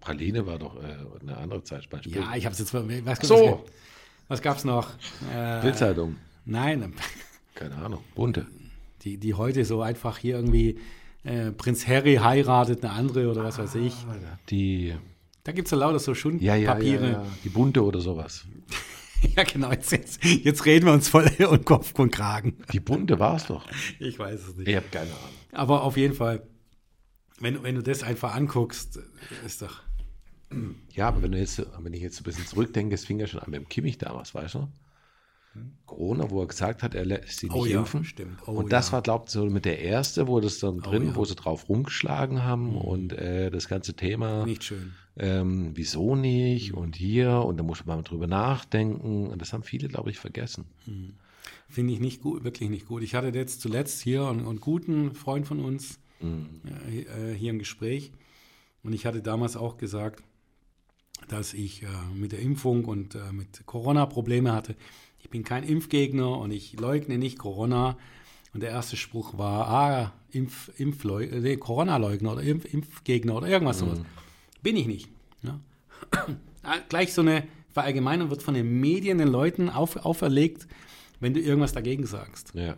Praline war doch äh, eine andere Zeit. Beispiel. ja ich habe es jetzt. Was, So. Was gab es noch? Äh, Bildzeitung. nein, Keine Ahnung. Bunte. die, die heute so einfach hier irgendwie äh, Prinz Harry heiratet eine andere oder was weiß ich. Die, Da gibt es ja lauter so ja, ja, ja, Schundpapiere. ja, die Bunte oder sowas. Ja, genau. Jetzt, jetzt, jetzt reden wir uns voll um Kopf und Kragen. Die Bunte war es doch. Ich weiß es nicht. Ich habe keine Ahnung. Aber auf jeden Fall, wenn, wenn du das einfach anguckst, ist doch. Ja, aber wenn, du jetzt, wenn ich jetzt ein bisschen zurückdenke, es fing ja schon an mit dem Kimmich damals, weißt du? Corona, wo er gesagt hat, er lässt sie nicht Oh ja, impfen. stimmt. Oh und das ja. war, glaubt so mit der erste, wo das dann drin, ja. Mhm. wo sie drauf rumgeschlagen haben und äh, das ganze Thema, Nicht schön. ähm, wieso nicht und hier und da muss man mal drüber nachdenken und das haben viele, glaube ich, vergessen. Finde ich nicht gut, wirklich nicht gut. Ich hatte jetzt zuletzt hier einen, einen guten Freund von uns äh, äh, hier im Gespräch. Und ich hatte damals auch gesagt, dass ich äh, mit der Impfung und äh, mit Corona Probleme hatte. Ich bin kein Impfgegner und ich leugne nicht Corona. Und der erste Spruch war, ah, Impf, Impfleu äh, nee, Corona-Leugner oder Impf, Impfgegner oder irgendwas sowas. Bin ich nicht. Ja. Ah, Gleich so eine Verallgemeinung wird von den Medien den Leuten auf, auferlegt, wenn du irgendwas dagegen sagst. Ja.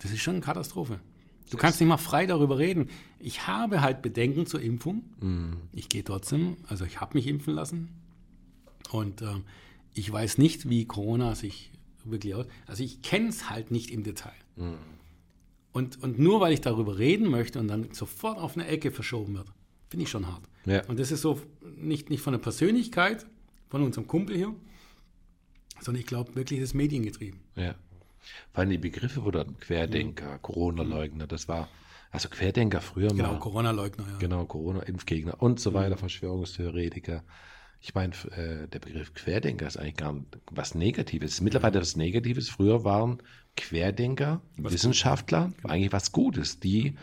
Das ist schon eine Katastrophe. Du kannst nicht mal frei darüber reden. Ich habe halt Bedenken zur Impfung. Ich gehe trotzdem, also ich habe mich impfen lassen. Und ähm, ich weiß nicht, wie Corona sich wirklich aus. Also ich kenne es halt nicht im Detail. Und, und nur weil ich darüber reden möchte und dann sofort auf eine Ecke verschoben wird, finde ich schon hart. Ja. Und das ist so nicht, nicht von der Persönlichkeit, von unserem Kumpel hier, sondern ich glaube wirklich, das ist mediengetrieben. Ja. Vor allem die Begriffe, wo dann Querdenker, Corona-Leugner, das war, also Querdenker früher Genau, mal. Corona-Leugner, ja. Genau, Corona-Impfgegner und so weiter, Verschwörungstheoretiker. Ich meine, äh, der Begriff Querdenker ist eigentlich gar was Negatives. Mittlerweile was Negatives. Früher waren Querdenker, Wissenschaftler, eigentlich was Gutes, die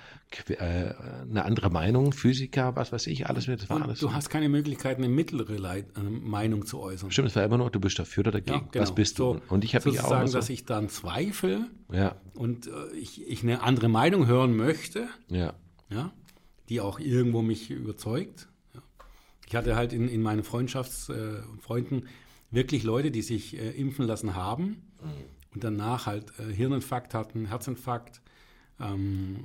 äh, eine andere Meinung, Physiker, was weiß ich, alles mit. Und alles. du hast keine Möglichkeit, eine mittlere Leit äh, Meinung zu äußern. Stimmt, es war immer nur, du bist dafür oder dagegen. Was bist du? So, und ich habe mich auch so, dass ich dann zweifle ja, und äh, ich, ich eine andere Meinung hören möchte, ja, ja, die auch irgendwo mich überzeugt. Ich hatte halt in, in meinen Freundschaftsfreunden äh, Freunden wirklich Leute, die sich äh, impfen lassen haben und danach halt äh, Hirninfarkt hatten, Herzinfarkt, ähm,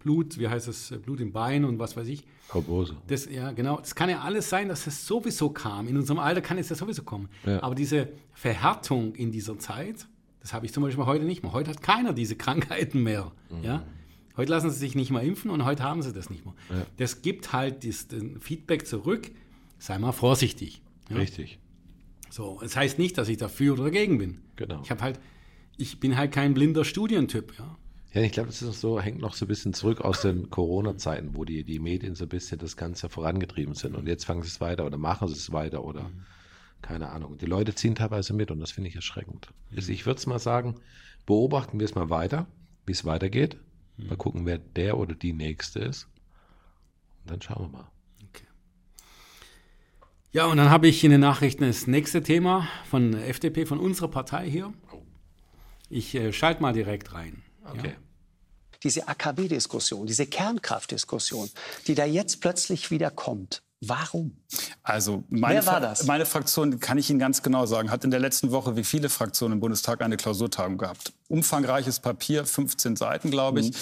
Blut, wie heißt es, Blut im Bein und was weiß ich. Thrombose. Das, ja, genau. Das kann ja alles sein, dass es sowieso kam. In unserem Alter kann es ja sowieso kommen. Ja. Aber diese Verhärtung in dieser Zeit, das habe ich zum Beispiel heute nicht mehr. Heute hat keiner diese Krankheiten mehr. Mhm. Ja? Heute lassen sie sich nicht mehr impfen und heute haben sie das nicht mehr. Das gibt halt das, Feedback zurück, sei mal vorsichtig. Ja? Richtig. So, es heißt nicht, dass ich dafür oder dagegen bin. Genau. Ich habe halt, ich bin halt kein blinder Studientyp. Ja? Ja, ich glaube, das ist so, hängt noch so ein bisschen zurück aus den Corona-Zeiten, wo die, die Medien so ein bisschen das Ganze vorangetrieben sind. Und jetzt fangen sie es weiter oder machen sie es weiter oder keine Ahnung. Die Leute ziehen teilweise mit und das finde ich erschreckend. Also ich würde es mal sagen, beobachten wir es mal weiter, wie es weitergeht. Mal gucken, wer der oder die Nächste ist. Und dann schauen wir mal. Ja, und dann habe ich in den Nachrichten das nächste Thema von der FDP, von unserer Partei hier. Ich äh, schalte mal direkt rein. Okay. diese AKW-Diskussion, diese Kernkraftdiskussion, die da jetzt plötzlich wieder kommt. Warum? Also meine, Wer war Fra- das? meine Fraktion, kann ich Ihnen ganz genau sagen, hat in der letzten Woche wie viele Fraktionen im Bundestag eine Klausurtagung gehabt. Umfangreiches Papier, 15 Seiten, glaube ich.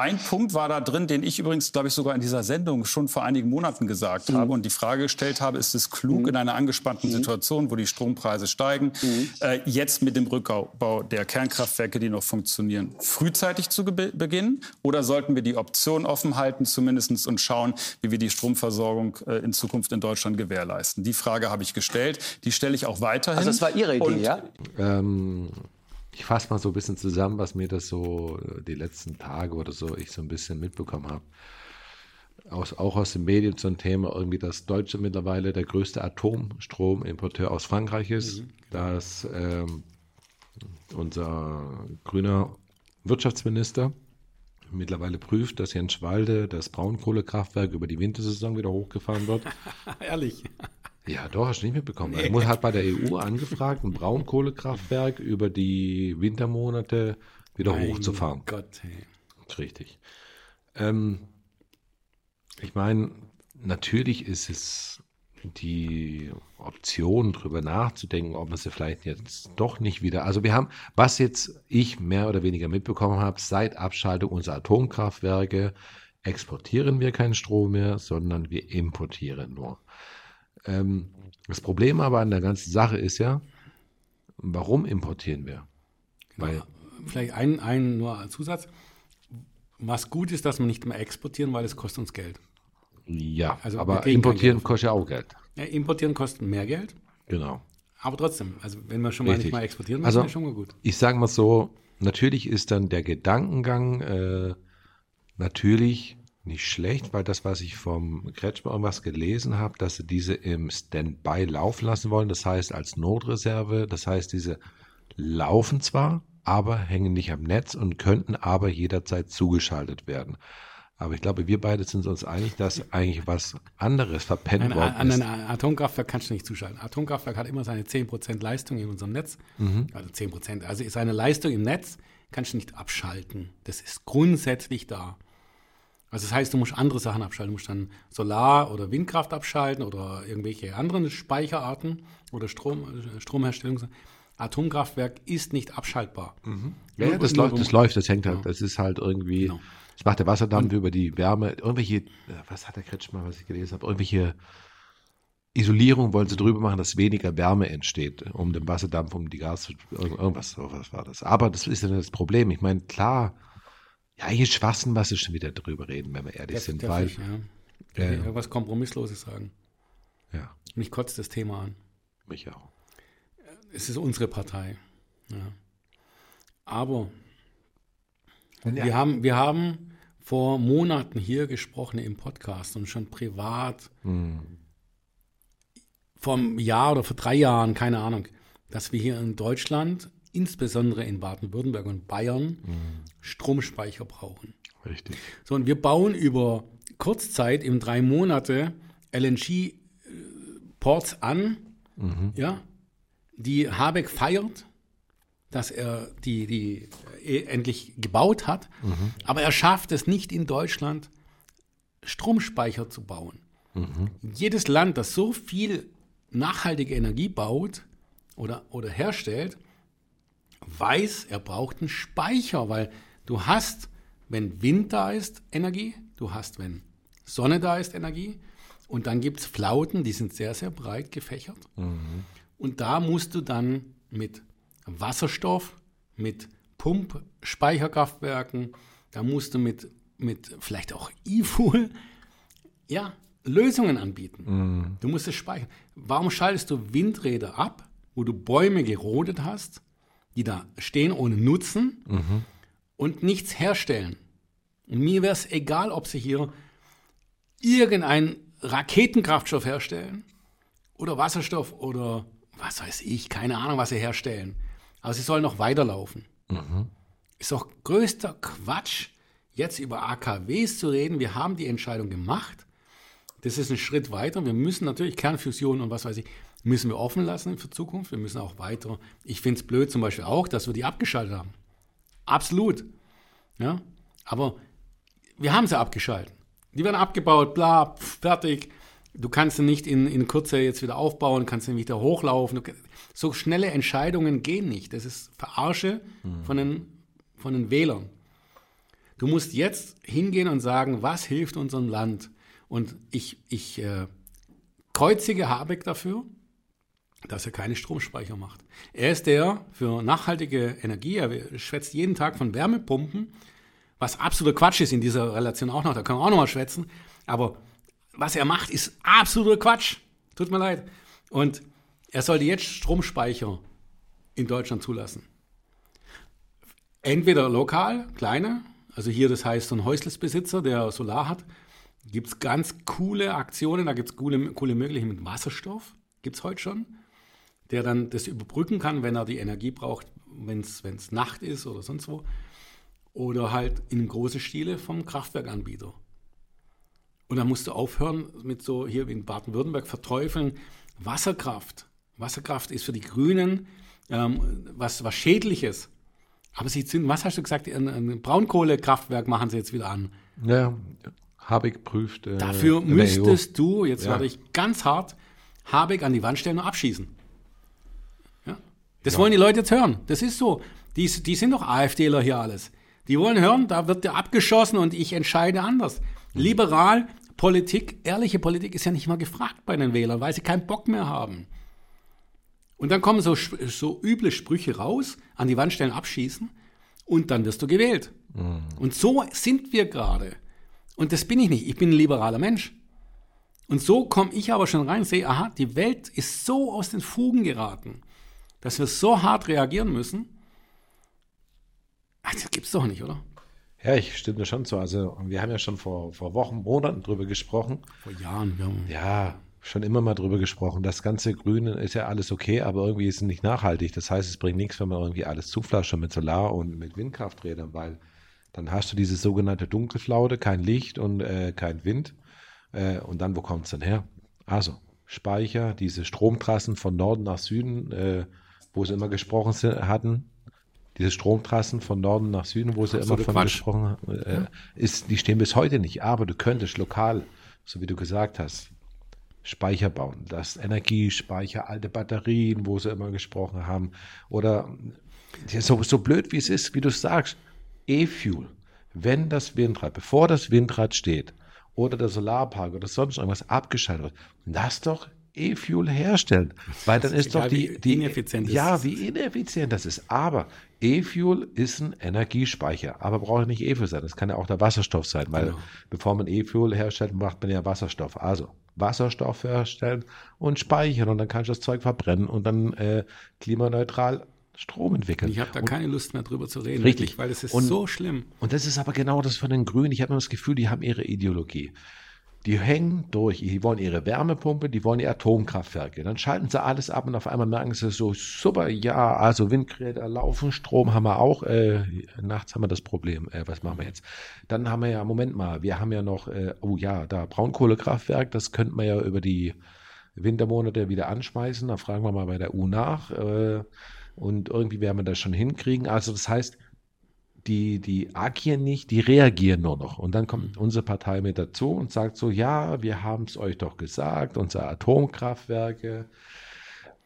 Ein Punkt war da drin, den ich übrigens, glaube ich, sogar in dieser Sendung schon vor einigen Monaten gesagt habe und die Frage gestellt habe, ist es klug in einer angespannten Situation, wo die Strompreise steigen, äh, jetzt mit dem Rückbau der Kernkraftwerke, die noch funktionieren, frühzeitig zu be- beginnen? Oder sollten wir die Option offen halten zumindest und schauen, wie wir die Stromversorgung äh, in Zukunft in Deutschland gewährleisten? Die Frage habe ich gestellt. Die stelle ich auch weiterhin. Also das war Ihre Idee, Und ja? Ähm, ich fasse mal so ein bisschen zusammen, was mir das so äh, die letzten Tage oder so ich so ein bisschen mitbekommen habe. Aus, auch aus den Medien zum Thema irgendwie, dass Deutsche mittlerweile der größte Atomstromimporteur aus Frankreich ist, dass ähm, unser grüner Wirtschaftsminister mittlerweile prüft, dass in Schwalde das Braunkohlekraftwerk über die Wintersaison wieder hochgefahren wird. Ehrlich. Ja, doch, hast du nicht mitbekommen. Nee. Er hat bei der EU angefragt, ein Braunkohlekraftwerk über die Wintermonate wieder mein hochzufahren. Gott, hey. Richtig. Ähm, ich meine, natürlich ist es die Option, darüber nachzudenken, ob man sie vielleicht jetzt doch nicht wieder. Also wir haben, was jetzt ich mehr oder weniger mitbekommen habe, seit Abschaltung unserer Atomkraftwerke exportieren wir keinen Strom mehr, sondern wir importieren nur. Ähm, das Problem aber an der ganzen Sache ist ja, warum importieren wir? Genau. Weil, Vielleicht ein, ein nur Zusatz. Was gut ist, dass wir nicht mehr exportieren, weil es kostet uns Geld. Ja, also aber importieren kostet ja auch Geld. Ja, importieren kostet mehr Geld. Genau. Aber trotzdem, also wenn wir schon mal nicht mal exportieren, also, ist schon mal gut. Ich sage mal so, natürlich ist dann der Gedankengang äh, natürlich nicht schlecht, weil das, was ich vom Kretschmer irgendwas gelesen habe, dass sie diese im Standby laufen lassen wollen, das heißt als Notreserve, das heißt, diese laufen zwar, aber hängen nicht am Netz und könnten aber jederzeit zugeschaltet werden. Aber ich glaube, wir beide sind uns einig, dass eigentlich was anderes verpennt Nein, worden ist. An ein Atomkraftwerk kannst du nicht zuschalten. Atomkraftwerk hat immer seine 10% Leistung in unserem Netz. Mhm. Also 10%. Also seine Leistung im Netz kannst du nicht abschalten. Das ist grundsätzlich da. Also das heißt, du musst andere Sachen abschalten. Du musst dann Solar- oder Windkraft abschalten oder irgendwelche anderen Speicherarten oder Strom, Stromherstellung. Atomkraftwerk ist nicht abschaltbar. Mhm. Ja, ja, das, läuft, das läuft, das hängt halt, das ist halt irgendwie, genau. das macht der Wasserdampf über die Wärme, irgendwelche, äh, was hat der Kretschmer, was ich gelesen habe, irgendwelche Isolierung wollen sie drüber machen, dass weniger Wärme entsteht, um den Wasserdampf, um die Gas, irgendwas, was war das. Aber das ist ja das Problem. Ich meine, klar, ja, hier Schwachsinn, was sie schon wieder drüber reden, wenn wir ehrlich der, sind, weil. Fisch, ja. Äh, irgendwas Kompromissloses sagen. Ja. Mich kotzt das Thema an. Mich auch es ist unsere Partei. Ja. Aber ja. wir, haben, wir haben vor Monaten hier gesprochen im Podcast und schon privat mhm. vom Jahr oder vor drei Jahren, keine Ahnung, dass wir hier in Deutschland, insbesondere in Baden-Württemberg und Bayern, mhm. Stromspeicher brauchen. Richtig. So, und wir bauen über Kurzzeit, im drei Monate, LNG-Ports an, mhm. ja, die Habeck feiert, dass er die, die äh, endlich gebaut hat, mhm. aber er schafft es nicht in Deutschland, Stromspeicher zu bauen. Mhm. Jedes Land, das so viel nachhaltige Energie baut oder, oder herstellt, weiß, er braucht einen Speicher, weil du hast, wenn Wind da ist, Energie, du hast, wenn Sonne da ist, Energie und dann gibt es Flauten, die sind sehr, sehr breit gefächert. Mhm. Und da musst du dann mit Wasserstoff, mit Pumpspeicherkraftwerken, da musst du mit, mit vielleicht auch E-Fuel, ja, Lösungen anbieten. Mhm. Du musst es speichern. Warum schaltest du Windräder ab, wo du Bäume gerodet hast, die da stehen ohne Nutzen mhm. und nichts herstellen? Und mir wäre es egal, ob sie hier irgendeinen Raketenkraftstoff herstellen oder Wasserstoff oder was weiß ich, keine Ahnung, was sie herstellen. Aber sie sollen noch weiterlaufen. Mhm. Ist doch größter Quatsch, jetzt über AKWs zu reden. Wir haben die Entscheidung gemacht. Das ist ein Schritt weiter. Wir müssen natürlich Kernfusion und was weiß ich, müssen wir offen lassen für Zukunft. Wir müssen auch weiter. Ich finde es blöd zum Beispiel auch, dass wir die abgeschaltet haben. Absolut. Ja, aber wir haben sie abgeschaltet. Die werden abgebaut, bla, fertig. Du kannst sie nicht in, in Kürze jetzt wieder aufbauen, kannst sie wieder hochlaufen. Du, so schnelle Entscheidungen gehen nicht. Das ist Verarsche mhm. von, den, von den Wählern. Du musst jetzt hingehen und sagen, was hilft unserem Land? Und ich, ich äh, kreuzige Habeck dafür, dass er keine Stromspeicher macht. Er ist der für nachhaltige Energie, er schwätzt jeden Tag von Wärmepumpen, was absoluter Quatsch ist in dieser Relation auch noch, da können wir auch noch mal schwätzen. Aber was er macht, ist absoluter Quatsch. Tut mir leid. Und er sollte jetzt Stromspeicher in Deutschland zulassen. Entweder lokal, kleine, also hier das heißt so ein Häuslesbesitzer, der Solar hat, gibt es ganz coole Aktionen, da gibt es coole, coole Möglichkeiten mit Wasserstoff, gibt es heute schon, der dann das überbrücken kann, wenn er die Energie braucht, wenn es Nacht ist oder sonst wo. Oder halt in großen Stile vom Kraftwerkanbieter. Und dann musst du aufhören mit so hier wie in Baden-Württemberg verteufeln, Wasserkraft. Wasserkraft ist für die Grünen ähm, was, was Schädliches. Aber sie sind, was hast du gesagt, ein, ein Braunkohlekraftwerk machen sie jetzt wieder an. Ja, Habeck prüft. Äh, Dafür müsstest du, jetzt ja. werde ich ganz hart, Habeck an die Wand stellen und abschießen. Das ja. wollen die Leute jetzt hören. Das ist so. Die, die sind doch AfDler hier alles. Die wollen hören, da wird der abgeschossen und ich entscheide anders. Liberal, Politik, ehrliche Politik ist ja nicht mal gefragt bei den Wählern, weil sie keinen Bock mehr haben. Und dann kommen so, so üble Sprüche raus, an die Wand stellen, abschießen und dann wirst du gewählt. Mhm. Und so sind wir gerade. Und das bin ich nicht. Ich bin ein liberaler Mensch. Und so komme ich aber schon rein und sehe, aha, die Welt ist so aus den Fugen geraten, dass wir so hart reagieren müssen. Ach, das gibt's doch nicht, oder? Ja, ich stimme schon zu. Also, wir haben ja schon vor, vor Wochen, Monaten drüber gesprochen. Vor Jahren, ja. Ja, schon immer mal drüber gesprochen. Das ganze Grüne ist ja alles okay, aber irgendwie ist es nicht nachhaltig. Das heißt, es bringt nichts, wenn man irgendwie alles zuflascht mit Solar- und mit Windkrafträdern, weil dann hast du diese sogenannte Dunkelflaute, kein Licht und äh, kein Wind. Äh, und dann, wo kommt es denn her? Also, Speicher, diese Stromtrassen von Norden nach Süden, äh, wo sie immer gesprochen hatten, diese Stromtrassen von Norden nach Süden, wo sie immer von Quatsch. gesprochen haben, äh, ist, die stehen bis heute nicht. Aber du könntest lokal, so wie du gesagt hast, Speicher bauen. Das Energiespeicher, alte Batterien, wo sie immer gesprochen haben. Oder so, so blöd wie es ist, wie du sagst, E-Fuel. Wenn das Windrad, bevor das Windrad steht, oder der Solarpark oder sonst irgendwas abgeschaltet wird, lass doch E-Fuel herstellen. Weil dann ist doch die, die ineffizient Ja, wie ineffizient das ist. Aber E-Fuel ist ein Energiespeicher. Aber braucht nicht E-Fuel sein. Das kann ja auch der Wasserstoff sein, weil genau. bevor man E-Fuel herstellt, macht man ja Wasserstoff. Also Wasserstoff herstellen und speichern und dann kannst du das Zeug verbrennen und dann äh, klimaneutral Strom entwickeln. Ich habe da und, keine Lust mehr drüber zu reden, richtig, wirklich, weil es ist und, so schlimm. Und das ist aber genau das von den Grünen. Ich habe immer das Gefühl, die haben ihre Ideologie. Die hängen durch, die wollen ihre Wärmepumpe, die wollen die Atomkraftwerke. Dann schalten sie alles ab und auf einmal merken sie so, super, ja, also Windgeräte laufen, Strom haben wir auch, äh, nachts haben wir das Problem, äh, was machen wir jetzt? Dann haben wir ja, Moment mal, wir haben ja noch, äh, oh ja, da Braunkohlekraftwerk, das könnten wir ja über die Wintermonate wieder anschmeißen, da fragen wir mal bei der U nach äh, und irgendwie werden wir das schon hinkriegen. Also das heißt, die, die agieren nicht, die reagieren nur noch. Und dann kommt mhm. unsere Partei mit dazu und sagt so, ja, wir haben es euch doch gesagt, unsere Atomkraftwerke,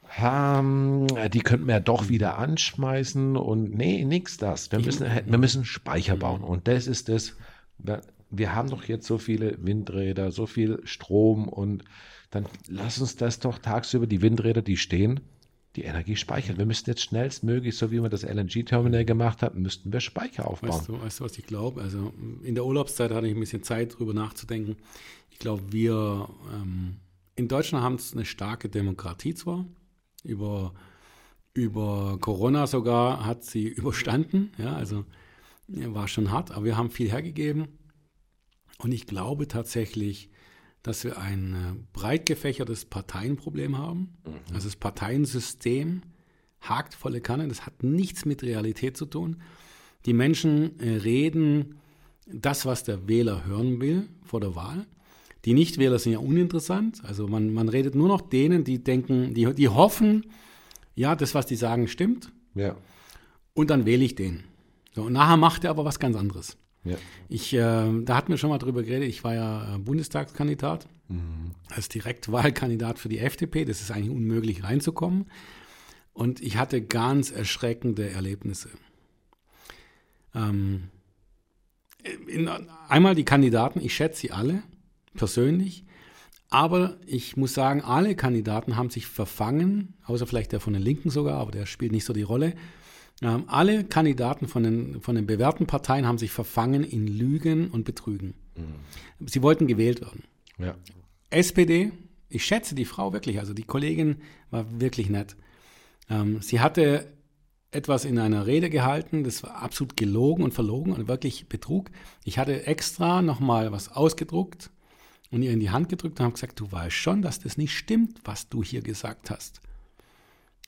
haben, die könnten wir ja doch wieder anschmeißen und nee, nix das. Wir müssen, wir müssen Speicher bauen. Mhm. Und das ist das, wir haben doch jetzt so viele Windräder, so viel Strom und dann lass uns das doch tagsüber, die Windräder, die stehen, die Energie speichern. Wir müssten jetzt schnellstmöglich, so wie man das LNG-Terminal gemacht hat, müssten wir Speicher aufbauen. Weißt du, weißt du was ich glaube? Also in der Urlaubszeit hatte ich ein bisschen Zeit, darüber nachzudenken. Ich glaube, wir ähm, in Deutschland haben es eine starke Demokratie zwar. Über, über Corona sogar hat sie überstanden. Ja, also war schon hart, aber wir haben viel hergegeben. Und ich glaube tatsächlich, dass wir ein äh, breit gefächertes Parteienproblem haben. Mhm. Also das Parteiensystem hakt volle Kanne. Das hat nichts mit Realität zu tun. Die Menschen äh, reden das, was der Wähler hören will vor der Wahl. Die Nichtwähler sind ja uninteressant. Also man, man redet nur noch denen, die denken, die, die hoffen, ja, das, was die sagen, stimmt. Ja. Und dann wähle ich den. So, und nachher macht er aber was ganz anderes. Ja. Ich, äh, da hatten wir schon mal drüber geredet, ich war ja äh, Bundestagskandidat, mhm. als Direktwahlkandidat für die FDP. Das ist eigentlich unmöglich reinzukommen. Und ich hatte ganz erschreckende Erlebnisse. Ähm, in, einmal die Kandidaten, ich schätze sie alle persönlich, aber ich muss sagen, alle Kandidaten haben sich verfangen, außer vielleicht der von den Linken sogar, aber der spielt nicht so die Rolle ähm, alle Kandidaten von den, von den bewährten Parteien haben sich verfangen in Lügen und Betrügen. Mhm. Sie wollten gewählt werden. Ja. SPD, ich schätze die Frau wirklich, also die Kollegin war wirklich nett. Ähm, sie hatte etwas in einer Rede gehalten, das war absolut gelogen und verlogen und wirklich Betrug. Ich hatte extra nochmal was ausgedruckt und ihr in die Hand gedrückt und habe gesagt, du weißt schon, dass das nicht stimmt, was du hier gesagt hast.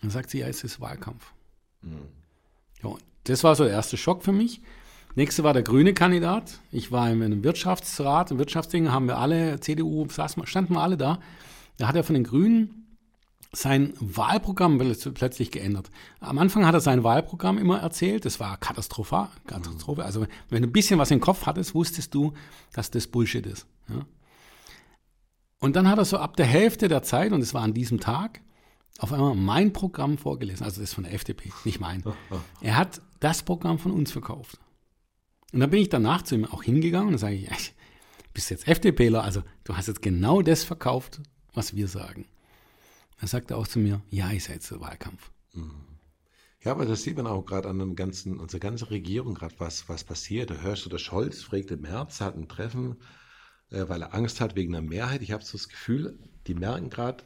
Dann sagt sie, ja, es ist Wahlkampf. Mhm. Ja, das war so der erste Schock für mich. Nächste war der grüne Kandidat. Ich war in einem Wirtschaftsrat, im Wirtschaftsding haben wir alle, CDU, standen wir alle da. Da hat er von den Grünen sein Wahlprogramm plötzlich geändert. Am Anfang hat er sein Wahlprogramm immer erzählt, das war Katastrophe. Katastrophe. Also wenn du ein bisschen was im Kopf hattest, wusstest du, dass das Bullshit ist. Ja? Und dann hat er so ab der Hälfte der Zeit, und es war an diesem Tag, auf einmal mein Programm vorgelesen, also das von der FDP, nicht mein. Er hat das Programm von uns verkauft. Und dann bin ich danach zu ihm auch hingegangen und sage ich, ey, bist jetzt FDPler, also du hast jetzt genau das verkauft, was wir sagen. Dann sagt er auch zu mir, ja, ich sei jetzt der Wahlkampf. Mhm. Ja, aber das sieht man auch gerade an dem ganzen, unserer ganzen Regierung gerade, was, was passiert. Da hörst du, der Scholz fragt im März, hat ein Treffen, äh, weil er Angst hat wegen der Mehrheit. Ich habe so das Gefühl, die merken gerade,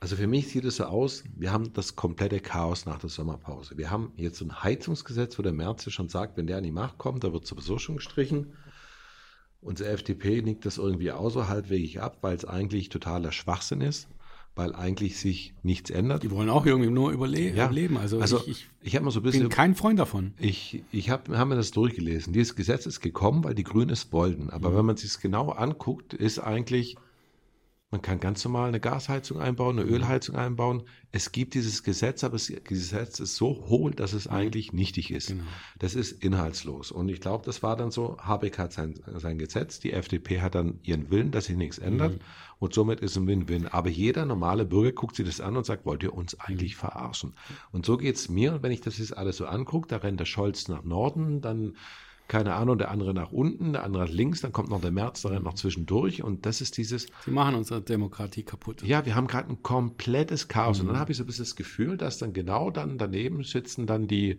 also für mich sieht es so aus, wir haben das komplette Chaos nach der Sommerpause. Wir haben jetzt ein Heizungsgesetz, wo der Merz schon sagt, wenn der an die Macht kommt, da wird sowieso schon gestrichen. Unsere FDP nickt das irgendwie auch so halbwegs ab, weil es eigentlich totaler Schwachsinn ist weil eigentlich sich nichts ändert. Die wollen auch irgendwie nur überle ja. überleben. Also, also ich, ich, ich habe mal so ein bisschen, bin kein Freund davon. Ich, ich habe hab mir das durchgelesen. Dieses Gesetz ist gekommen, weil die Grünen es wollten. Aber mhm. wenn man sich es genau anguckt, ist eigentlich man kann ganz normal eine Gasheizung einbauen, eine. Ölheizung einbauen. Es gibt dieses Gesetz, aber das Gesetz ist so hohl, dass es mhm. eigentlich nichtig ist. Genau. Das ist inhaltslos. Und ich glaube, das war dann so, Habeck hat sein, sein Gesetz, die FDP hat dann ihren Willen, dass sich nichts ändert. Mhm. Und somit ist ein Win-Win. Aber jeder normale Bürger guckt sich das an und sagt, wollt ihr uns eigentlich mhm. verarschen? Und so geht's mir, wenn ich das jetzt alles so angucke, da rennt der Scholz nach Norden, dann keine Ahnung, der andere nach unten, der andere nach links, dann kommt noch der März, der rennt noch zwischendurch und das ist dieses. Sie machen unsere Demokratie kaputt. Ja, wir haben gerade ein komplettes Chaos mhm. und dann habe ich so ein bisschen das Gefühl, dass dann genau dann daneben sitzen dann die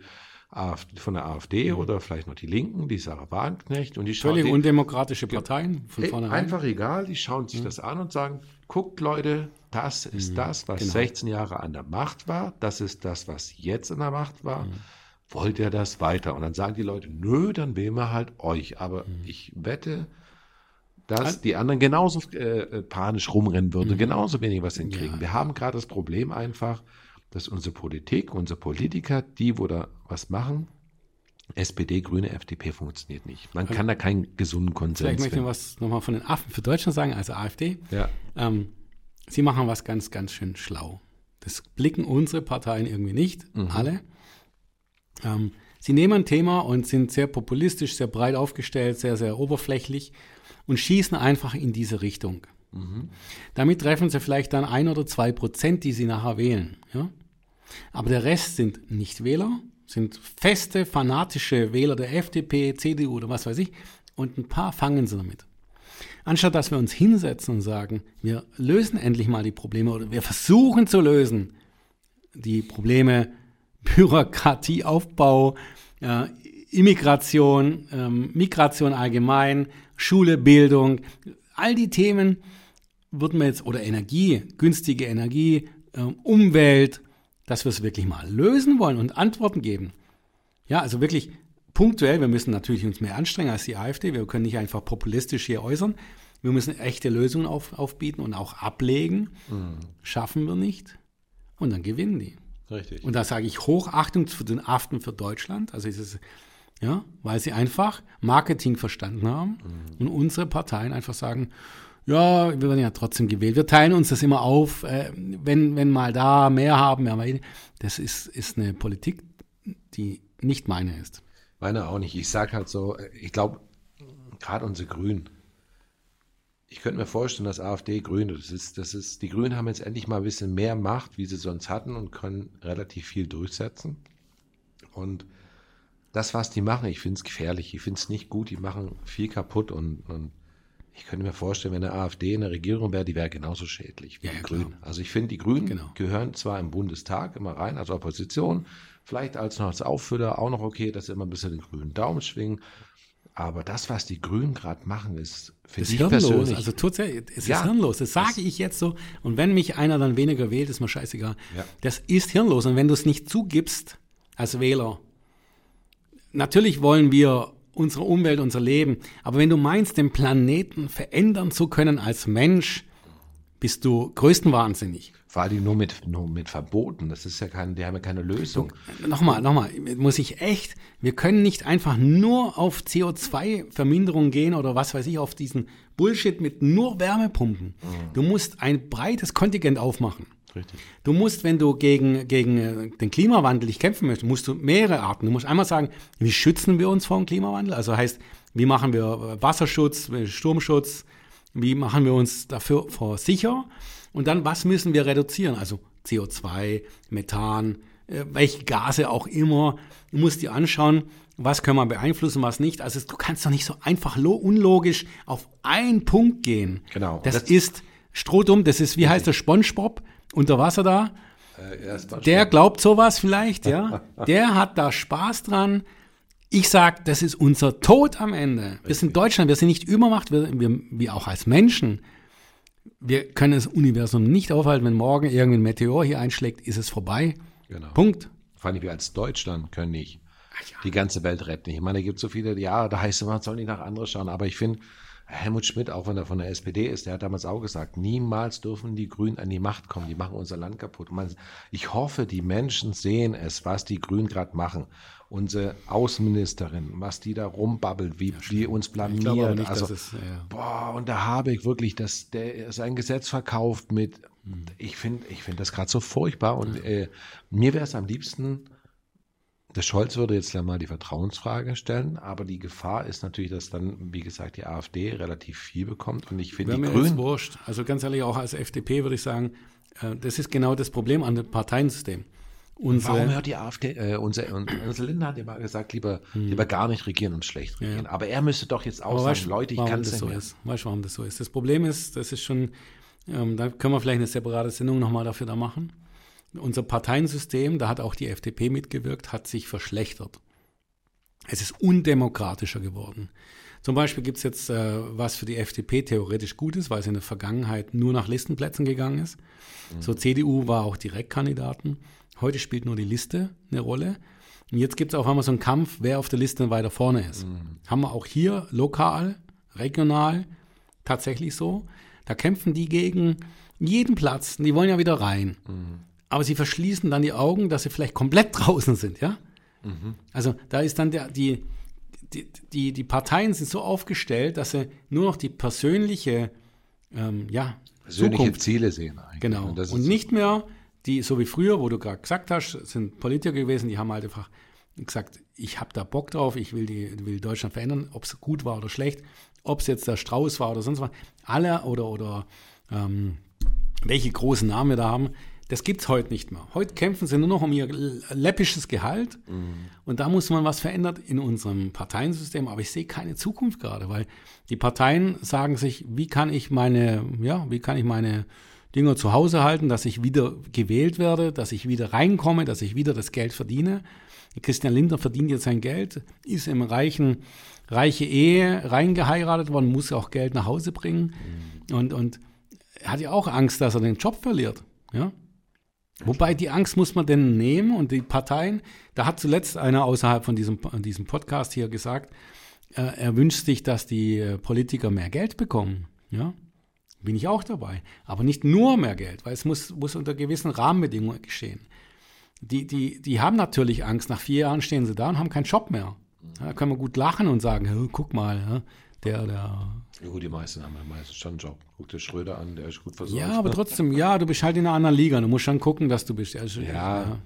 AfD, von der AfD mhm. oder vielleicht noch die Linken, die Sarah Wagenknecht und die schauen. Völlig undemokratische Parteien von vornherein. Einfach egal, die schauen sich mhm. das an und sagen, guckt Leute, das ist mhm. das, was genau. 16 Jahre an der Macht war, das ist das, was jetzt an der Macht war. Wollt ihr das weiter? Und dann sagen die Leute, nö, dann wählen wir halt euch. Aber mhm. ich wette, dass die anderen genauso äh, äh, panisch rumrennen würden, mhm. genauso wenig was hinkriegen. Ja. Wir haben gerade das Problem einfach, dass unsere Politik, unsere Politiker, die, wo da was machen, SPD, Grüne, FDP funktioniert nicht. Man kann da keinen gesunden Konsens Vielleicht möchte ich was nochmal von den Affen für Deutschland sagen, also AfD. Ja. Ähm, sie machen was ganz, ganz schön schlau. Das blicken unsere Parteien irgendwie nicht, mhm. alle. Ähm, sie nehmen ein Thema und sind sehr populistisch, sehr breit aufgestellt, sehr, sehr oberflächlich und schießen einfach in diese Richtung. Mhm. Damit treffen sie vielleicht dann ein oder zwei Prozent, die sie nachher wählen. Ja? Aber der Rest sind Nichtwähler, sind feste, fanatische Wähler der FDP, CDU oder was weiß ich. Und ein paar fangen sie damit. Anstatt dass wir uns hinsetzen und sagen, wir lösen endlich mal die Probleme oder wir versuchen zu lösen, die Probleme Bürokratieaufbau, äh, Immigration, ähm, Migration allgemein, Schule, Bildung, all die Themen würden wir jetzt, oder Energie, günstige Energie, äh, Umwelt, dass wir es wirklich mal lösen wollen und Antworten geben. Ja, also wirklich punktuell, wir müssen natürlich uns mehr anstrengen als die AfD, wir können nicht einfach populistisch hier äußern, wir müssen echte Lösungen auf, aufbieten und auch ablegen. Mhm. Schaffen wir nicht und dann gewinnen die. Richtig. Und da sage ich Hochachtung zu den Aften für Deutschland. Also ist es, ja, weil sie einfach Marketing verstanden haben mhm. und unsere Parteien einfach sagen, ja, wir werden ja trotzdem gewählt. Wir teilen uns das immer auf, äh, wenn, wenn mal da mehr haben, mehr weiter. Das ist, ist eine Politik, die nicht meine ist. Meine auch nicht. Ich sage halt so, ich glaube, gerade unsere Grünen, ich könnte mir vorstellen, dass AfD Grüne, das ist, das ist, die Grünen haben jetzt endlich mal ein bisschen mehr Macht, wie sie sonst hatten und können relativ viel durchsetzen. Und das, was die machen, ich finde es gefährlich, ich finde es nicht gut, die machen viel kaputt und, und ich könnte mir vorstellen, wenn eine AfD in der Regierung wäre, die wäre genauso schädlich wie ja, die Grünen. Also ich finde, die Grünen genau. gehören zwar im Bundestag immer rein als Opposition, vielleicht als noch als Auffüller auch noch okay, dass sie immer ein bisschen den grünen Daumen schwingen, aber das, was die Grünen gerade machen, ist für ist hirnlos. Persönlich. Also tut es ja, ist hirnlos. Das sage ich jetzt so. Und wenn mich einer dann weniger wählt, ist mir scheißegal. Ja. Das ist hirnlos. Und wenn du es nicht zugibst als Wähler, natürlich wollen wir unsere Umwelt, unser Leben. Aber wenn du meinst, den Planeten verändern zu können als Mensch, bist du größtenwahnsinnig. Vor allem nur mit, nur mit Verboten. Das ist ja kein, die haben ja keine Lösung. Nochmal, nochmal, muss ich echt, wir können nicht einfach nur auf CO2-Verminderung gehen oder was weiß ich, auf diesen Bullshit mit nur Wärmepumpen. Mhm. Du musst ein breites Kontingent aufmachen. Richtig. Du musst, wenn du gegen, gegen äh, den Klimawandel dich kämpfen möchtest, musst du mehrere Arten. Du musst einmal sagen, wie schützen wir uns vor dem Klimawandel? Also heißt, wie machen wir äh, Wasserschutz, äh, Sturmschutz, wie machen wir uns dafür vor sicher? Und dann, was müssen wir reduzieren? Also CO2, Methan, welche Gase auch immer. Du musst dir anschauen, was können wir beeinflussen, was nicht. Also du kannst doch nicht so einfach unlogisch auf einen Punkt gehen. Genau. Das, das ist Strohdumm, das ist, wie heißt der SpongeBob unter Wasser da? Äh, der glaubt sowas vielleicht, ja. der hat da Spaß dran. Ich sag, das ist unser Tod am Ende. Wir sind Deutschland, wir sind nicht Übermacht, wir, wir, wir auch als Menschen. Wir können das Universum nicht aufhalten. Wenn morgen irgendein Meteor hier einschlägt, ist es vorbei. Genau. Punkt. Vor allem wir als Deutschland können nicht ja. die ganze Welt retten. Ich meine, es gibt so viele, ja, da heißt es, man soll nicht nach anderen schauen. Aber ich finde, Helmut Schmidt, auch wenn er von der SPD ist, der hat damals auch gesagt, niemals dürfen die Grünen an die Macht kommen, die machen unser Land kaputt. Man, ich hoffe, die Menschen sehen es, was die Grünen gerade machen. Unsere Außenministerin, was die da rumbabbelt, wie die uns blamieren. Nicht, also, es, ja. boah, und der Habeck wirklich, dass der sein Gesetz verkauft mit, hm. ich finde, ich finde das gerade so furchtbar und äh, mir wäre es am liebsten, der Scholz würde jetzt ja mal die Vertrauensfrage stellen, aber die Gefahr ist natürlich, dass dann, wie gesagt, die AfD relativ viel bekommt. Und ich finde die mir Grünen. wurscht. Also ganz ehrlich, auch als FDP würde ich sagen, äh, das ist genau das Problem an dem Parteiensystem. Unsere, Warum hört die AfD, äh, unser, unser Lindner hat ja mal gesagt, lieber, hm. lieber gar nicht regieren und schlecht regieren. Ja. Aber er müsste doch jetzt auch aber sagen, Leute, ich kann es nicht so mehr. Ist. Weißt du, warum das so ist? Das Problem ist, das ist schon, ähm, da können wir vielleicht eine separate Sendung nochmal dafür da machen unser Parteiensystem, da hat auch die FDP mitgewirkt, hat sich verschlechtert. Es ist undemokratischer geworden. Zum Beispiel gibt es jetzt, äh, was für die FDP theoretisch gut ist, weil es in der Vergangenheit nur nach Listenplätzen gegangen ist. Mhm. So CDU war auch Direktkandidaten. Heute spielt nur die Liste eine Rolle. Und jetzt gibt es auch einmal so einen Kampf, wer auf der Liste weiter vorne ist. Mhm. Haben wir auch hier lokal, regional tatsächlich so. Da kämpfen die gegen jeden Platz. Die wollen ja wieder rein. Mhm aber sie verschließen dann die Augen, dass sie vielleicht komplett draußen sind, ja? Mhm. Also da ist dann der, die, die, die, die Parteien sind so aufgestellt, dass sie nur noch die persönliche, ähm, ja, persönliche Zukunft, Ziele sehen eigentlich. Genau. Und, und nicht mehr die, so wie früher, wo du gerade gesagt hast, sind Politiker gewesen, die haben halt einfach gesagt, ich habe da Bock drauf, ich will, die, will Deutschland verändern, ob es gut war oder schlecht, ob es jetzt der Strauß war oder sonst was. Alle oder, oder ähm, welche großen Namen wir da haben, das gibt es heute nicht mehr. Heute kämpfen sie nur noch um ihr läppisches Gehalt. Mhm. Und da muss man was verändern in unserem Parteiensystem. Aber ich sehe keine Zukunft gerade, weil die Parteien sagen sich, wie kann ich meine, ja, wie kann ich meine Dinger zu Hause halten, dass ich wieder gewählt werde, dass ich wieder reinkomme, dass ich wieder das Geld verdiene. Christian Lindner verdient jetzt sein Geld, ist im reichen, reiche Ehe reingeheiratet worden, muss auch Geld nach Hause bringen. Mhm. Und, und hat ja auch Angst, dass er den Job verliert. Ja, Wobei die Angst muss man denn nehmen und die Parteien, da hat zuletzt einer außerhalb von diesem, diesem Podcast hier gesagt, äh, er wünscht sich, dass die äh, Politiker mehr Geld bekommen. Ja, bin ich auch dabei. Aber nicht nur mehr Geld, weil es muss, muss unter gewissen Rahmenbedingungen geschehen. Die, die, die haben natürlich Angst. Nach vier Jahren stehen sie da und haben keinen Job mehr. Da können wir gut lachen und sagen, guck mal, der, der. Ja, gut, die meisten haben ja meistens schon einen Job. Guck dir Schröder an, der ist gut versorgt. Ja, aber trotzdem, ja, du bist halt in einer anderen Liga. Du musst schon gucken, dass du bist. Also, ja, ja.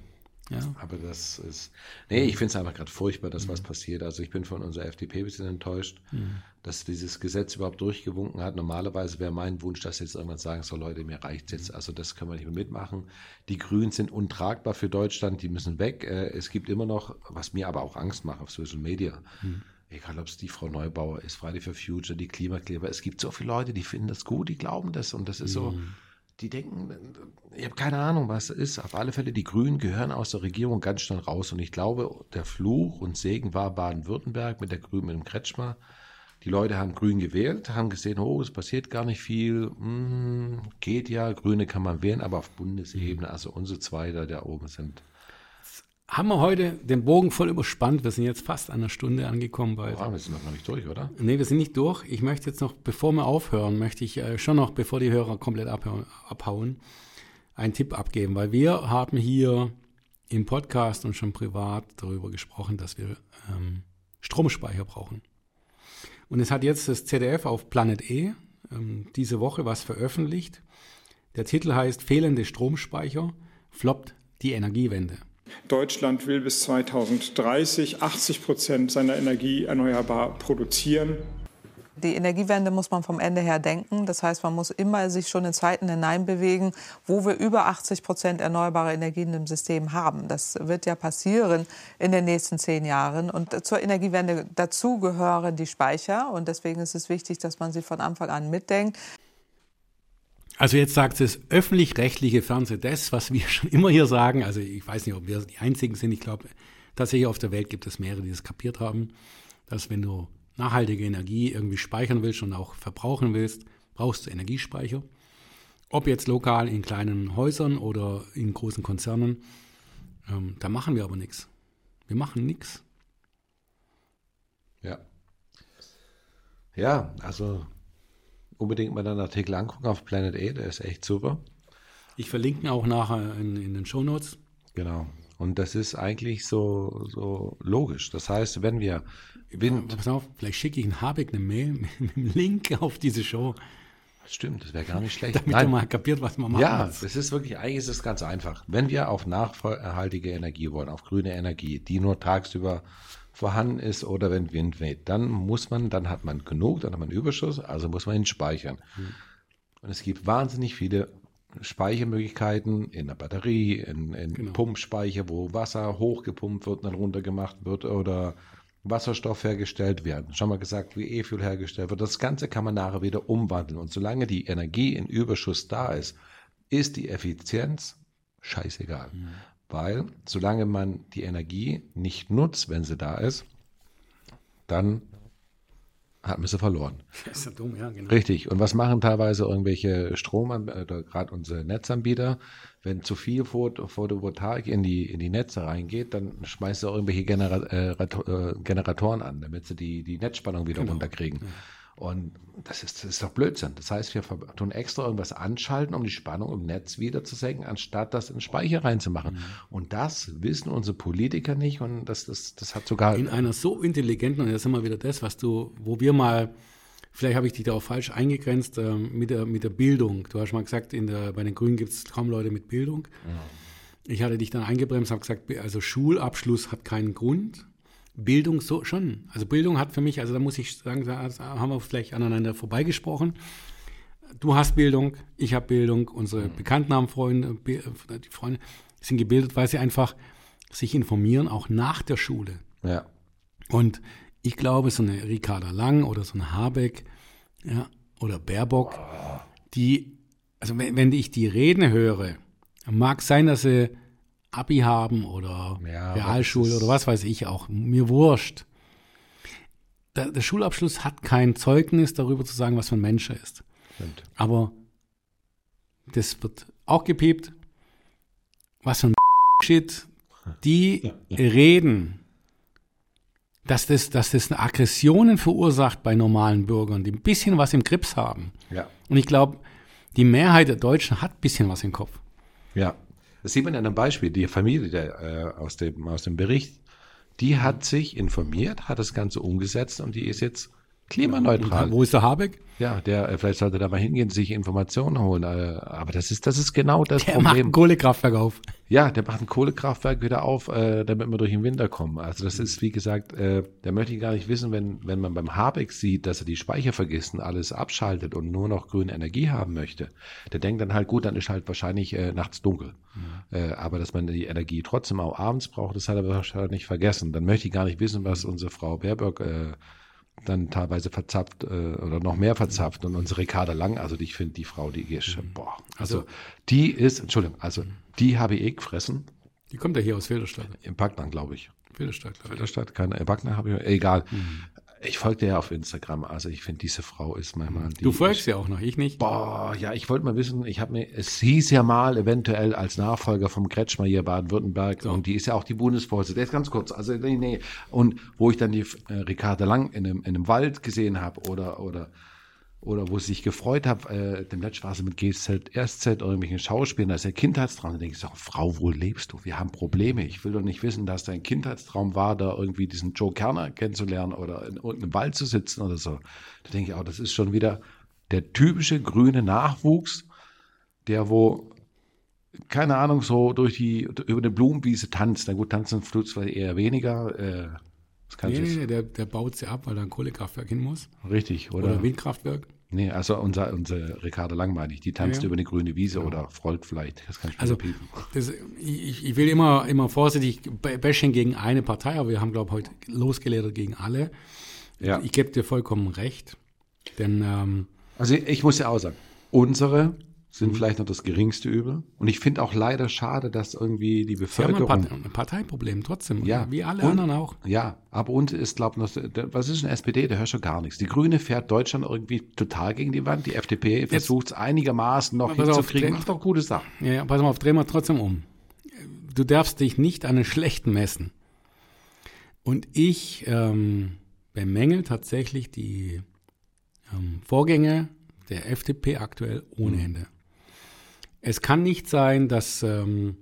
Ja. Aber das ist. Nee, ich finde es einfach gerade furchtbar, dass mhm. was passiert. Also ich bin von unserer FDP ein bisschen enttäuscht, mhm. dass dieses Gesetz überhaupt durchgewunken hat. Normalerweise wäre mein Wunsch, dass jetzt irgendwann sagen soll, Leute, mir reicht jetzt. Also das können wir nicht mehr mitmachen. Die Grünen sind untragbar für Deutschland, die müssen weg. Äh, es gibt immer noch, was mir aber auch Angst macht auf Social Media. Mhm egal ob es die Frau Neubauer ist, Friday for Future, die Klimakleber, es gibt so viele Leute, die finden das gut, die glauben das und das ist so, mhm. die denken, ich habe keine Ahnung, was es ist. Auf alle Fälle, die Grünen gehören aus der Regierung ganz schnell raus und ich glaube, der Fluch und Segen war Baden-Württemberg mit der Grünen, mit dem Kretschmer. Die Leute haben Grün gewählt, haben gesehen, oh, es passiert gar nicht viel, hm, geht ja, Grüne kann man wählen, aber auf Bundesebene, also unsere zwei da, da oben sind haben wir heute den Bogen voll überspannt. Wir sind jetzt fast an einer Stunde angekommen. Bei oh, wir sind noch nicht durch, oder? Nee, wir sind nicht durch. Ich möchte jetzt noch, bevor wir aufhören, möchte ich äh, schon noch, bevor die Hörer komplett abhauen, abhauen, einen Tipp abgeben, weil wir haben hier im Podcast und schon privat darüber gesprochen, dass wir ähm, Stromspeicher brauchen. Und es hat jetzt das ZDF auf Planet E ähm, diese Woche was veröffentlicht. Der Titel heißt Fehlende Stromspeicher floppt die Energiewende. Deutschland will bis 2030 80 Prozent seiner Energie erneuerbar produzieren. Die Energiewende muss man vom Ende her denken. Das heißt, man muss immer sich schon in Zeiten hineinbewegen, wo wir über 80 Prozent erneuerbare Energien im System haben. Das wird ja passieren in den nächsten zehn Jahren. Und zur Energiewende dazu gehören die Speicher. Und deswegen ist es wichtig, dass man sie von Anfang an mitdenkt. Also jetzt sagt es öffentlich-rechtliche Fernsehen das, was wir schon immer hier sagen. Also ich weiß nicht, ob wir die Einzigen sind. Ich glaube, tatsächlich auf der Welt gibt es mehrere, die das kapiert haben, dass wenn du nachhaltige Energie irgendwie speichern willst und auch verbrauchen willst, brauchst du Energiespeicher. Ob jetzt lokal in kleinen Häusern oder in großen Konzernen, ähm, da machen wir aber nichts. Wir machen nichts. Ja. Ja, also unbedingt mal den Artikel angucken auf Planet A, der ist echt super. Ich verlinke ihn auch nachher in, in den Shownotes. Genau. Und das ist eigentlich so, so logisch. Das heißt, wenn wir Wind. Ja, pass auf, vielleicht schicke ich einen Habeck eine Mail mit einem Link auf diese Show. Stimmt, das wäre gar nicht schlecht. Damit Nein. mal kapiert, was man macht. Ja, es ist wirklich, eigentlich ist es ganz einfach. Wenn wir auf nachhaltige Energie wollen, auf grüne Energie, die nur tagsüber vorhanden ist oder wenn Wind weht, dann muss man, dann hat man genug, dann hat man Überschuss, also muss man ihn speichern. Hm. Und es gibt wahnsinnig viele Speichermöglichkeiten in der Batterie, in, in genau. Pumpspeicher, wo Wasser hochgepumpt wird und dann runtergemacht wird oder Wasserstoff hergestellt werden. Schon mal gesagt, wie E-Fuel hergestellt wird. Das Ganze kann man nachher wieder umwandeln. Und solange die Energie in Überschuss da ist, ist die Effizienz scheißegal. Mhm. Weil solange man die Energie nicht nutzt, wenn sie da ist, dann hat man sie verloren. Das ist ja dumm, ja, genau. Richtig. Und was machen teilweise irgendwelche Stromanbieter, gerade unsere Netzanbieter? Wenn zu viel Photovoltaik in die, in die Netze reingeht, dann schmeißt sie auch irgendwelche Genera äh, äh, Generatoren an, damit sie die, die Netzspannung wieder genau. runterkriegen. Ja. Und das ist, das ist doch Blödsinn. Das heißt, wir tun extra irgendwas anschalten, um die Spannung im Netz wieder zu senken, anstatt das in den Speicher reinzumachen. Mhm. Und das wissen unsere Politiker nicht und das, das, das hat sogar. In einer so intelligenten, und jetzt sind wir wieder das, was du, wo wir mal, vielleicht habe ich dich da auch falsch eingegrenzt, äh, mit, der, mit der Bildung. Du hast mal gesagt, in der, bei den Grünen gibt es kaum Leute mit Bildung. Mhm. Ich hatte dich dann eingebremst, habe gesagt, also Schulabschluss hat keinen Grund. Bildung so schon. Also Bildung hat für mich, also da muss ich sagen, da haben wir vielleicht aneinander vorbeigesprochen. Du hast Bildung, ich habe Bildung, unsere mhm. Bekannten haben Freunde, die Freunde sind gebildet, weil sie einfach sich informieren, auch nach der Schule. Ja. Und ich glaube, so eine Ricarda Lang oder so eine Habeck ja, oder Baerbock, die, also wenn, wenn ich die Reden höre, mag sein, dass sie Abi haben oder ja, Realschule oder was weiß ich auch. Mir wurscht. Der, der, Schulabschluss hat kein Zeugnis darüber zu sagen, was für ein Mensch er ist. Stimmt. Aber das wird auch gepiept. Was für ein Shit. Die reden, dass das, dass das Aggressionen verursacht bei normalen Bürgern, die ein bisschen was im Grips haben. Ja. Und ich glaube, die Mehrheit der Deutschen hat ein bisschen was im Kopf. Ja. Das sieht man an einem Beispiel. Die Familie der, äh, aus, dem, aus dem Bericht, die hat sich informiert, hat das Ganze umgesetzt und die ist jetzt klimaneutral. Wo ist der Habeck? Ja, der äh, vielleicht sollte da mal hingehen, sich Informationen holen. Äh, aber das ist das ist genau das der Problem. Der macht ein Kohlekraftwerk auf. Ja, der macht ein Kohlekraftwerk wieder auf, äh, damit wir durch den Winter kommen. Also das ist wie gesagt, da möchte ich gar nicht wissen, wenn wenn man beim Habeck sieht, dass er die Speicher vergisst und alles abschaltet und nur noch grüne Energie haben möchte. Der denkt dann halt gut, dann ist halt wahrscheinlich nachts dunkel. Mhm. Aber dass man die Energie trotzdem auch abends braucht, das hat er wahrscheinlich vergessen. Dann möchte ich gar nicht wissen, was unsere Frau Baerbock äh, dann teilweise verzapft äh, oder noch mehr verzapft. Und unsere Ricarda Lang, also ich finde die Frau, die ist, mhm. boah, also, also die ist, Entschuldigung, also die habe ich eh gefressen. Die kommt ja hier aus Filderstadt. Im Backnang, glaube ich. Filderstadt, glaube ich. Filderstadt, keine, Backnang habe ich, egal. Mhm. Ich folge dir ja auf Instagram. Also ich finde, diese Frau ist manchmal. Du folgst ja auch noch, ich nicht. Boah, ja, ich wollte mal wissen, ich habe mir, es hieß ja mal eventuell als Nachfolger vom Kretschmer hier Baden-Württemberg so. und die ist ja auch die Bundesvorsitzende. Jetzt ganz kurz, also nee, nee. Und wo ich dann die äh, Ricarda Lang in einem, in einem Wald gesehen habe oder, oder oder wo sie sich gefreut hat, äh, dem sie mit GZ, RZ oder irgendwelchen Schauspielern, da ist der Kindheitstraum. Da denke ich so, Frau, wo lebst du? Wir haben Probleme. Ich will doch nicht wissen, dass dein Kindheitstraum war, da irgendwie diesen Joe Kerner kennenzulernen oder in irgendeinem Wald zu sitzen oder so. Da denke ich auch, das ist schon wieder der typische grüne Nachwuchs, der wo, keine Ahnung, so durch die, über eine Blumenwiese tanzt. Na gut, tanzen tut vielleicht eher weniger. Äh, Nee, nee, nee, der, der baut sie ab, weil da ein Kohlekraftwerk hin muss. Richtig, oder? Oder, Windkraftwerk. Nee, also unser, unsere Ricarda Lang meine ich, die tanzt Ja, ja. über eine grüne Wiese oder Freud vielleicht. Das kann ich Also das, ich, ich will immer, immer vorsichtig b- Bashing gegen eine Partei, aber wir haben, glaube ich, heute losgeledert gegen alle. Ja. Ich gebe dir vollkommen recht. Denn ähm, Also ich muss ja auch sagen, unsere sind Mhm. vielleicht noch das geringste Übel. Und ich finde auch leider schade, dass irgendwie die wir haben ein, Bevölkerung. Part ein Parteiproblem trotzdem. Ja, Wie alle und- anderen auch. Ja, aber uns ist, glaube ich, was ist eine SPD? Der hört schon gar nichts. Die Grüne fährt Deutschland irgendwie total gegen die Wand. Die FDP versucht es einigermaßen noch hinzukriegen. Macht doch gute Sachen. Ja, ja, pass mal auf, drehen wir trotzdem um. Du darfst dich nicht an den Schlechten messen. Und ich ähm, bemängel tatsächlich die ähm, Vorgänge der FDP aktuell ohne Ende. Es kann nicht sein, dass ähm,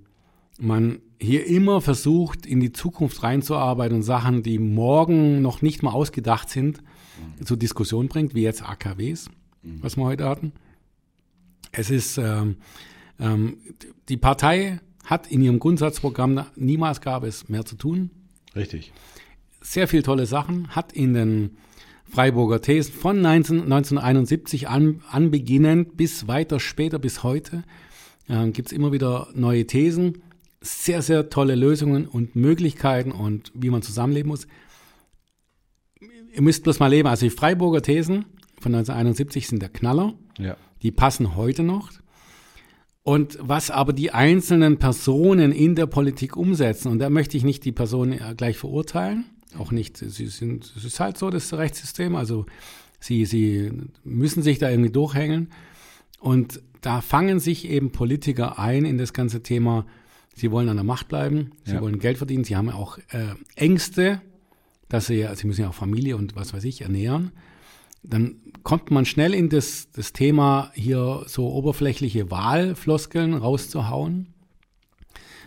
man hier immer versucht, in die Zukunft reinzuarbeiten und Sachen, die morgen noch nicht mal ausgedacht sind, zur Diskussion bringt, wie jetzt AKWs, was wir heute hatten. Es ist, ähm, ähm, die Partei hat in ihrem Grundsatzprogramm niemals gab es mehr zu tun. Richtig. Sehr viel tolle Sachen, hat in den Freiburger Thesen von 19, 1971 an, anbeginnend bis weiter später, bis heute, äh, gibt es immer wieder neue Thesen, sehr, sehr tolle Lösungen und Möglichkeiten und wie man zusammenleben muss. Ihr müsst bloß mal leben. Also die Freiburger Thesen von 1971 sind der Knaller. Ja. Die passen heute noch. Und was aber die einzelnen Personen in der Politik umsetzen, und da möchte ich nicht die Personen äh, gleich verurteilen, auch nicht, sie sind, es ist halt so das Rechtssystem, also sie, sie müssen sich da irgendwie durchhängen. Und da fangen sich eben Politiker ein in das ganze Thema, sie wollen an der Macht bleiben, sie Ja. wollen Geld verdienen, sie haben auch äh, Ängste, dass sie, ja- sie müssen ja auch Familie und was weiß ich ernähren dann kommt man schnell in das, das Thema, hier so oberflächliche Wahlfloskeln rauszuhauen.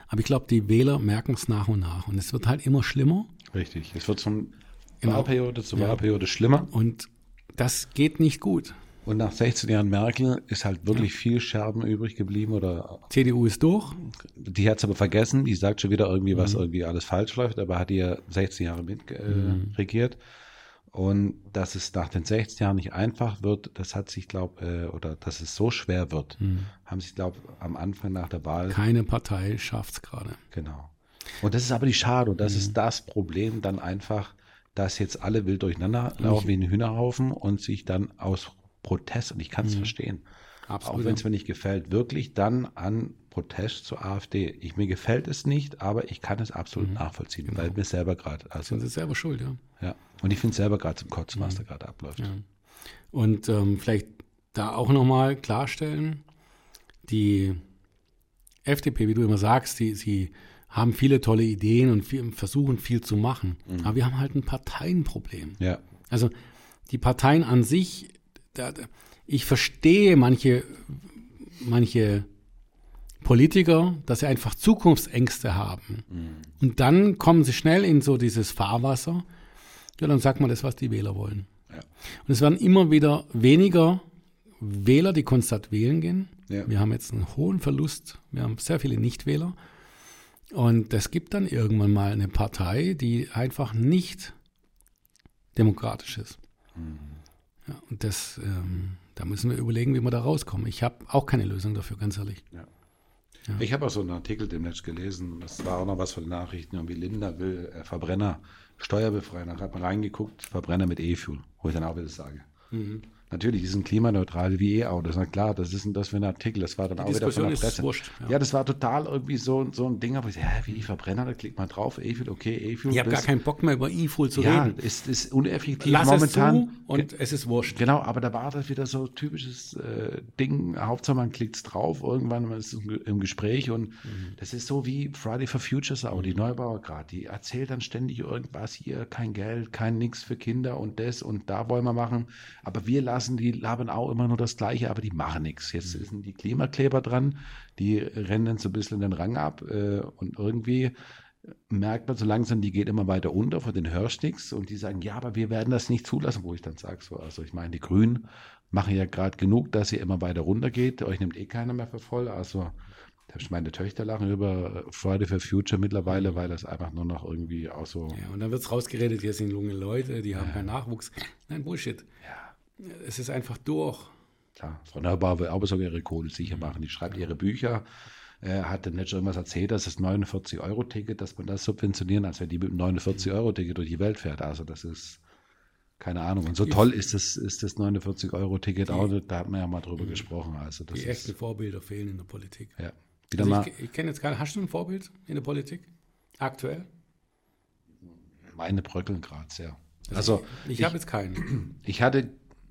Aber ich glaube, die Wähler merken es nach und nach. Und es wird halt immer schlimmer. Richtig. Es wird von Genau. Wahlperiode zu Ja. Wahlperiode schlimmer. Und das geht nicht gut. Und nach 16 Jahren Merkel ist halt wirklich viel Scherben übrig geblieben oder CDU ist durch. die hat es aber vergessen. Die sagt schon wieder irgendwie, Mhm. was irgendwie alles falsch läuft, aber hat die ja 16 Jahre mit äh, Mhm. regiert. Und dass es nach den 16 Jahren nicht einfach wird, das hat sich, glaube äh, oder dass es so schwer wird, haben sich, glaube am Anfang nach der Wahl Mhm. Keine Partei schafft es gerade. Genau. Und das ist aber die Schade. Und das Mhm. ist das Problem dann einfach, dass jetzt alle wild durcheinander laufen wie ein Hühnerhaufen und sich dann aus Protest, und ich kann es verstehen, Mhm. Absolut, auch wenn es ja. mir nicht gefällt, wirklich dann an Protest zur AfD. Ich, mir gefällt es nicht, aber ich kann es absolut nachvollziehen, weil mir selber gerade, also Mhm. Sind sie selber schuld, ja. ja. Und ich finde es selber gerade zum Kotzen, Mhm. was da gerade abläuft. Und ähm, vielleicht da auch nochmal klarstellen, die FDP, wie du immer sagst, die, sie haben viele tolle Ideen und viel, versuchen viel zu machen. Aber wir haben halt ein Parteienproblem. Ja. Also die Parteien an sich, da, ich verstehe manche, manche Politiker, dass sie einfach Zukunftsängste haben. Und dann kommen sie schnell in so dieses Fahrwasser. Ja, dann sagt man das, was die Wähler wollen. Ja. Und es werden immer wieder weniger Wähler, die konstant wählen gehen. Ja. Wir haben jetzt einen hohen Verlust. Wir haben sehr viele Nichtwähler. Und es gibt dann irgendwann mal eine Partei, die einfach nicht demokratisch ist. Ja, und das, ähm, da müssen wir überlegen, wie wir da rauskommen. Ich habe auch keine Lösung dafür, ganz ehrlich. Ich habe auch so einen Artikel demnächst gelesen, das war auch noch was von den Nachrichten, irgendwie Linda will äh, Verbrenner steuerbefreien. Da hat man reingeguckt, Verbrenner mit E-Fuel, wo ich dann auch wieder sage. Mhm. Natürlich, die sind klimaneutral wie E-Autos. Na klar, das ist das für ein Artikel? Das war dann auch wieder Diskussion von der ist Presse. wurscht, ja. ja. das war total irgendwie so, so ein Ding, wo ich, hä, wie die Verbrenner, da klickt man drauf, E-Fuel, okay, E-Fuel. Ich habe gar keinen Bock mehr über E-Fuel zu ja, reden. ist, ist uneffektiv Lass momentan. es und es ist wurscht. Genau, aber da war das wieder so typisches äh, Ding. Hauptsache man klickt drauf, irgendwann man ist im Ge- im Gespräch und das ist so wie Friday for Futures auch, die Neubauer gerade, die erzählt dann ständig irgendwas, hier kein Geld, kein nix für Kinder und das und da wollen wir machen. Aber wir lassen, die labern auch immer nur das Gleiche, aber die machen nichts. Jetzt sind die Klimakleber dran, die rennen so ein bisschen den Rang ab äh, und irgendwie merkt man so langsam, die geht immer weiter unter, von den hörst nix und die sagen, ja, aber wir werden das nicht zulassen, wo ich dann sage, so, also ich meine, die Grünen machen ja gerade genug, dass ihr immer weiter runtergeht. Euch nimmt eh keiner mehr für voll. Also meine Töchter lachen über Friday for Future mittlerweile, weil das einfach nur noch irgendwie auch so. Ja, und dann wird es rausgeredet, hier sind junge Leute, die haben ja. keinen Nachwuchs. Nein, Bullshit. Ja. Es ist einfach durch. Klar, Frau Neubauer will auch sogar ihre Kohle sicher machen. Die schreibt ihre Bücher. Äh, hat dann nicht schon irgendwas erzählt, dass das 49-Euro-Ticket, dass man das subventionieren, als wenn die mit dem 49-Euro-Ticket durch die Welt fährt. Also das ist keine Ahnung. Und so toll ist das, ist das 49-Euro-Ticket auch, da hat man ja mal drüber mhm. gesprochen. Also das die echten Vorbilder fehlen in der Politik. Ja. Also mal, ich, ich kenne jetzt gerade, hast du ein Vorbild in der Politik? Aktuell? Meine bröckeln gerade sehr. Also, also ich, ich habe jetzt keinen. Ich hatte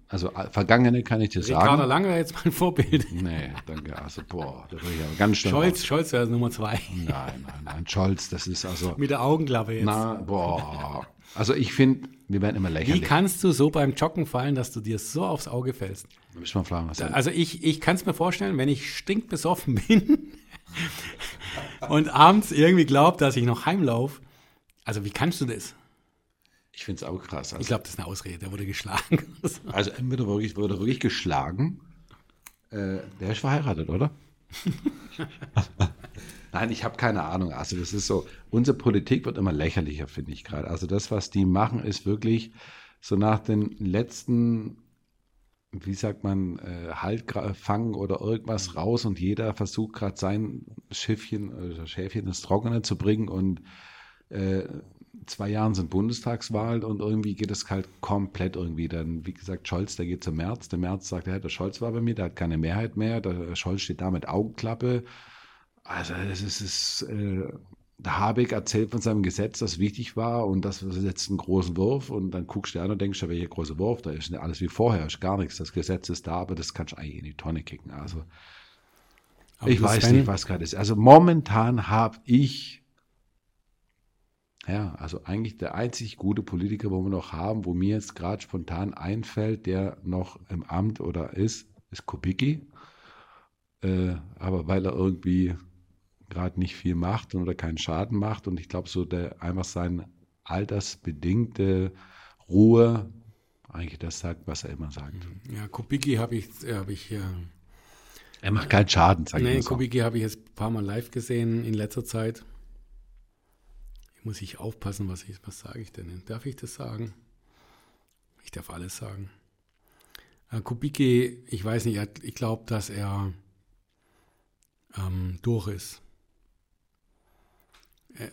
also äh, Vergangene kann ich dir Ricardo sagen. Ricardo Lange jetzt mein Vorbild. Nee, danke. Also, boah, da bin ich aber ganz schnell. Scholz, raus. Scholz wäre Nummer zwei. Nein, nein, nein. Scholz, das ist also. Mit der Augenklappe jetzt. Na, boah. Also ich finde, wir werden immer lächerlich. Wie kannst du so beim Joggen fallen, dass du dir so aufs Auge fällst? Da müssen wir fragen, was da, Also ich, ich kann es mir vorstellen, wenn ich stinkbesoffen bin und abends irgendwie glaube, dass ich noch heimlaufe. Also wie kannst du das? Ich finde es auch krass. Also, ich glaube, das ist eine Ausrede. Der wurde geschlagen. also entweder wirklich, wurde wirklich geschlagen. Äh, der ist verheiratet, oder? Nein, ich habe keine Ahnung. Also das ist so, unsere Politik wird immer lächerlicher, finde ich gerade. Also das, was die machen, ist wirklich so nach den letzten, wie sagt man, äh, Halt fangen oder irgendwas raus und jeder versucht gerade sein Schiffchen oder Schäfchen ins Trockene zu bringen und äh, zwei Jahren sind Bundestagswahlen und irgendwie geht es halt komplett irgendwie. Dann, wie gesagt, Scholz, der geht zum März. Der März sagt, ja, der Scholz war bei mir, der hat keine Mehrheit mehr. Der Scholz steht da mit Augenklappe. Also es ist, ist äh, der Habeck erzählt von seinem Gesetz, das wichtig war und das setzt einen großen Wurf und dann guckst du an und denkst, ja, welcher große Wurf, da ist alles wie vorher, ist gar nichts. Das Gesetz ist da, aber das kannst du eigentlich in die Tonne kicken. Also aber ich weiß nicht, was gerade ist. Also momentan habe ich ja, also eigentlich der einzig gute Politiker, wo wir noch haben, wo mir jetzt gerade spontan einfällt, der noch im Amt oder ist, ist Kubicki. Äh, aber weil er irgendwie gerade nicht viel macht oder keinen Schaden macht und ich glaube so der einfach seine altersbedingte Ruhe eigentlich das sagt, was er immer sagt. Ja, Kubicki habe ich, hab ich ja. Er macht keinen Schaden, sag nee, ich mal so. Kubicki habe ich jetzt ein paar Mal live gesehen in letzter Zeit muss ich aufpassen, was, ich, was sage ich denn? Darf ich das sagen? Ich darf alles sagen. Äh, Kubicki, ich weiß nicht, ich glaube, dass er ähm, durch ist.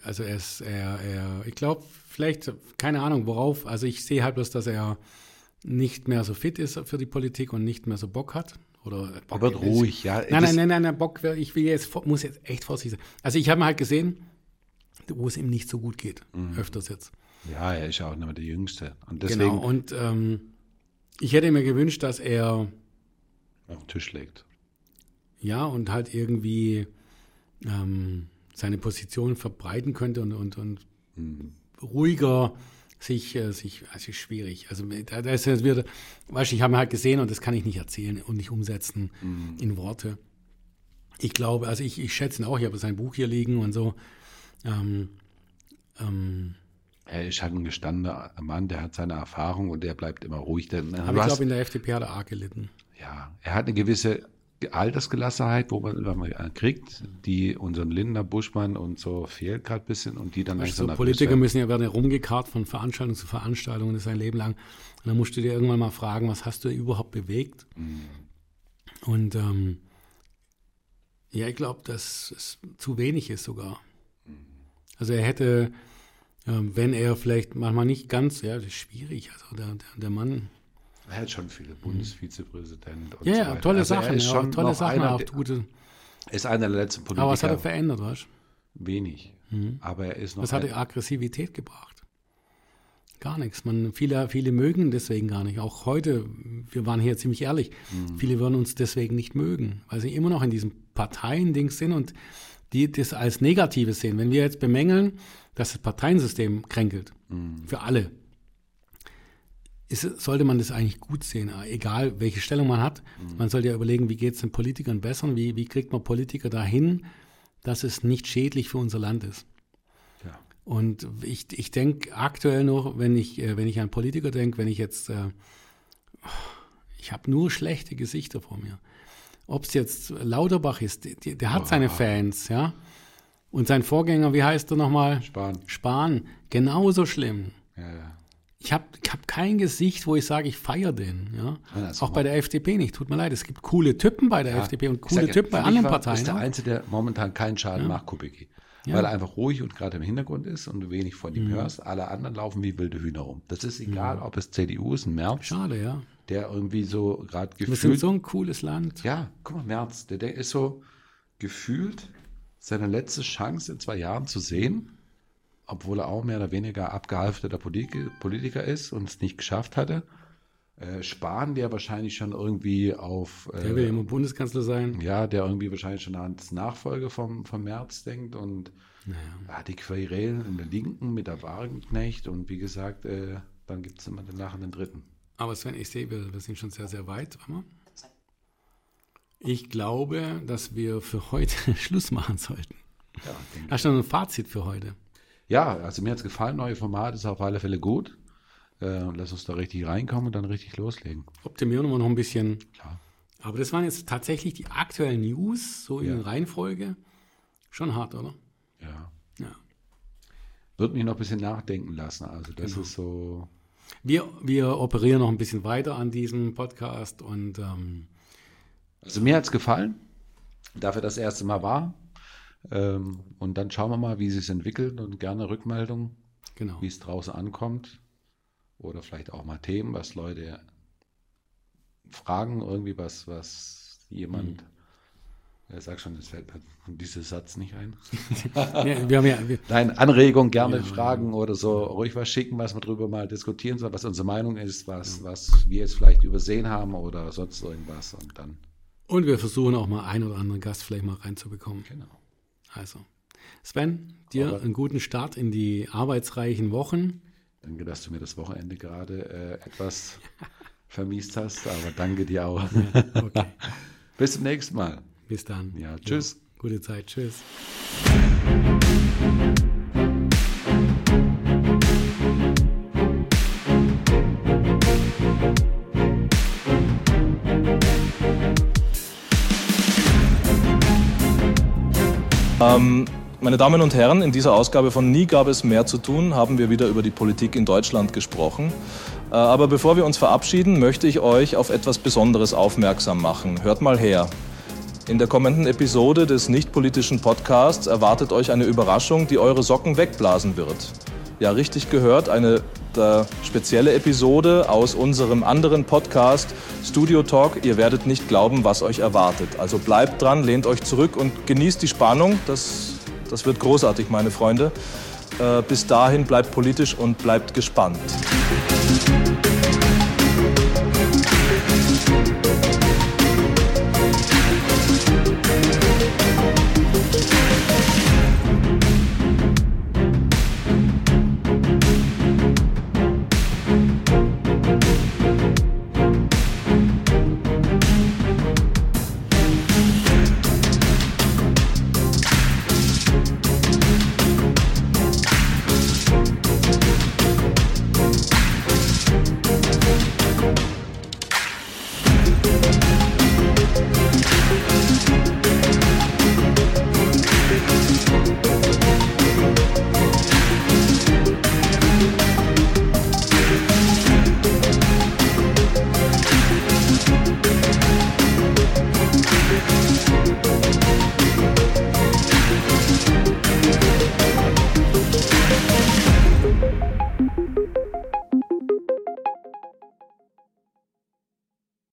Also er ist, er, er, ich glaube, vielleicht, keine Ahnung, worauf, also ich sehe halt bloß, dass er nicht mehr so fit ist für die Politik und nicht mehr so Bock hat. Oder Bock Aber ruhig, ja. Nein, nein, nein, nein, nein, Bock, ich will jetzt, muss jetzt echt vorsichtig sein. Also ich habe mal halt gesehen, wo es ihm nicht so gut geht, mhm. öfters jetzt. Ja, er ist ja auch nicht mehr der Jüngste. Und deswegen genau, und ähm, ich hätte mir gewünscht, dass er auf den Tisch legt. Ja, und halt irgendwie ähm, seine Position verbreiten könnte und, und, und mhm. ruhiger sich, äh, sich, also schwierig. Also da, da ist es wieder, weißt du, ich habe halt gesehen und das kann ich nicht erzählen und nicht umsetzen mhm. in Worte. Ich glaube, also ich, ich schätze ihn auch, ich habe sein Buch hier liegen und so. Ähm, ähm, er ist halt ein gestandener Mann, der hat seine Erfahrung und der bleibt immer ruhig. Der, aber ich glaube, in der FDP hat er arg gelitten. Ja, er hat eine gewisse Altersgelassenheit, wo man, wenn man kriegt, die unseren Lindner, Buschmann und so fehlt gerade ein bisschen und die dann also so Politiker müssen ja werden rumgekarrt von Veranstaltung zu Veranstaltung, das ist ein Leben lang. Und dann musst du dir irgendwann mal fragen, was hast du überhaupt bewegt? Mhm. Und ähm, ja, ich glaube, dass es zu wenig ist sogar. Also er hätte, ähm, wenn er vielleicht manchmal nicht ganz, ja, das ist schwierig, also der, der, der Mann. Er hat schon viele Bundesvizepräsident und ja, ja, tolle also Sachen, ist schon tolle Sachen, einer, auch gute. Ist einer der letzten Politiker. Aber was hat er verändert, weißt Wenig. Mhm. Aber er ist noch. Was hat er Aggressivität gebracht? Gar nichts. Man, viele, viele mögen deswegen gar nicht. Auch heute, wir waren hier ziemlich ehrlich, mhm. viele würden uns deswegen nicht mögen, weil sie immer noch in diesem Parteien-Ding sind und die das als Negatives sehen. Wenn wir jetzt bemängeln, dass das Parteiensystem kränkelt, mhm. für alle, ist, sollte man das eigentlich gut sehen, egal welche Stellung man hat. Mhm. Man sollte ja überlegen, wie geht es den Politikern besser, wie, wie kriegt man Politiker dahin, dass es nicht schädlich für unser Land ist. Ja. Und ich, ich denke aktuell noch, wenn ich, äh, wenn ich an Politiker denke, wenn ich jetzt, äh, Ich habe nur schlechte Gesichter vor mir. Ob es jetzt Lauterbach ist, der, der hat oh. seine Fans, ja. Und sein Vorgänger, wie heißt er nochmal? Spahn. Spahn, genauso schlimm. Ja, ja. Ich habe ich hab kein Gesicht, wo ich sage, ich feiere den. Ja? Also auch bei der FDP nicht. Tut mir leid, es gibt coole Typen bei der ja, FDP und coole Typen bei anderen war, Parteien. ist der Einzige, der momentan keinen Schaden ja. macht, Kubicki. Ja. Weil er einfach ruhig und gerade im Hintergrund ist und du wenig von ihm mhm. hörst. Alle anderen laufen wie wilde Hühner rum. Das ist egal, mhm. ob es CDU ist, ein März. Schade, ja. Der irgendwie so gerade gefühlt. Wir sind so ein cooles Land. Ja, guck mal, Merz, der, der ist so gefühlt seine letzte Chance in zwei Jahren zu sehen, obwohl er auch mehr oder weniger abgehalfterter Politiker ist und es nicht geschafft hatte. Äh, Spahn, der wahrscheinlich schon irgendwie auf. Äh, der will immer Bundeskanzler sein. Ja, der irgendwie wahrscheinlich schon ans Nachfolge vom, vom März denkt und naja. ja, die Querelen in der Linken mit der Wagenknecht und wie gesagt, äh, dann gibt es immer danach einen dritten. Aber Sven, ich sehe, wir, wir sind schon sehr, sehr weit. Ich glaube, dass wir für heute Schluss machen sollten. Ja, Hast du noch ein Fazit für heute? Ja, also mir hat es gefallen, neue Format ist auf alle Fälle gut. Äh, lass uns da richtig reinkommen und dann richtig loslegen. Optimieren wir noch ein bisschen. Klar. Aber das waren jetzt tatsächlich die aktuellen News, so in ja. Reihenfolge. Schon hart, oder? Ja. Ja. Wird mich noch ein bisschen nachdenken lassen. Also das genau. ist so. Wir, wir operieren noch ein bisschen weiter an diesem Podcast und ähm, also mir hat es gefallen, dafür das erste Mal war. Ähm, und dann schauen wir mal, wie es entwickelt und gerne Rückmeldung, genau. wie es draußen ankommt. Oder vielleicht auch mal Themen, was Leute fragen, irgendwie was, was jemand. Mhm. Er sagt schon, es fällt mir dieser Satz nicht ein. ja, wir haben ja, wir Nein, Anregung, gerne ja, Fragen oder so, ruhig was schicken, was wir drüber mal diskutieren sollen, was unsere Meinung ist, was, was wir jetzt vielleicht übersehen haben oder sonst irgendwas. Und dann. Und wir versuchen auch mal einen oder anderen Gast vielleicht mal reinzubekommen. Genau. Also, Sven, dir Aber einen guten Start in die arbeitsreichen Wochen. Danke, dass du mir das Wochenende gerade äh, etwas vermiest hast, aber danke dir auch. Ja, okay. Bis zum nächsten Mal. Bis dann. Ja, tschüss. Ja, gute Zeit. Tschüss. Ähm, meine Damen und Herren, in dieser Ausgabe von Nie gab es mehr zu tun, haben wir wieder über die Politik in Deutschland gesprochen. Äh, aber bevor wir uns verabschieden, möchte ich euch auf etwas Besonderes aufmerksam machen. Hört mal her. In der kommenden Episode des nicht-politischen Podcasts erwartet euch eine Überraschung, die eure Socken wegblasen wird. Ja, richtig gehört, eine äh, spezielle Episode aus unserem anderen Podcast Studio Talk. Ihr werdet nicht glauben, was euch erwartet. Also bleibt dran, lehnt euch zurück und genießt die Spannung. Das, das wird großartig, meine Freunde. Äh, bis dahin bleibt politisch und bleibt gespannt.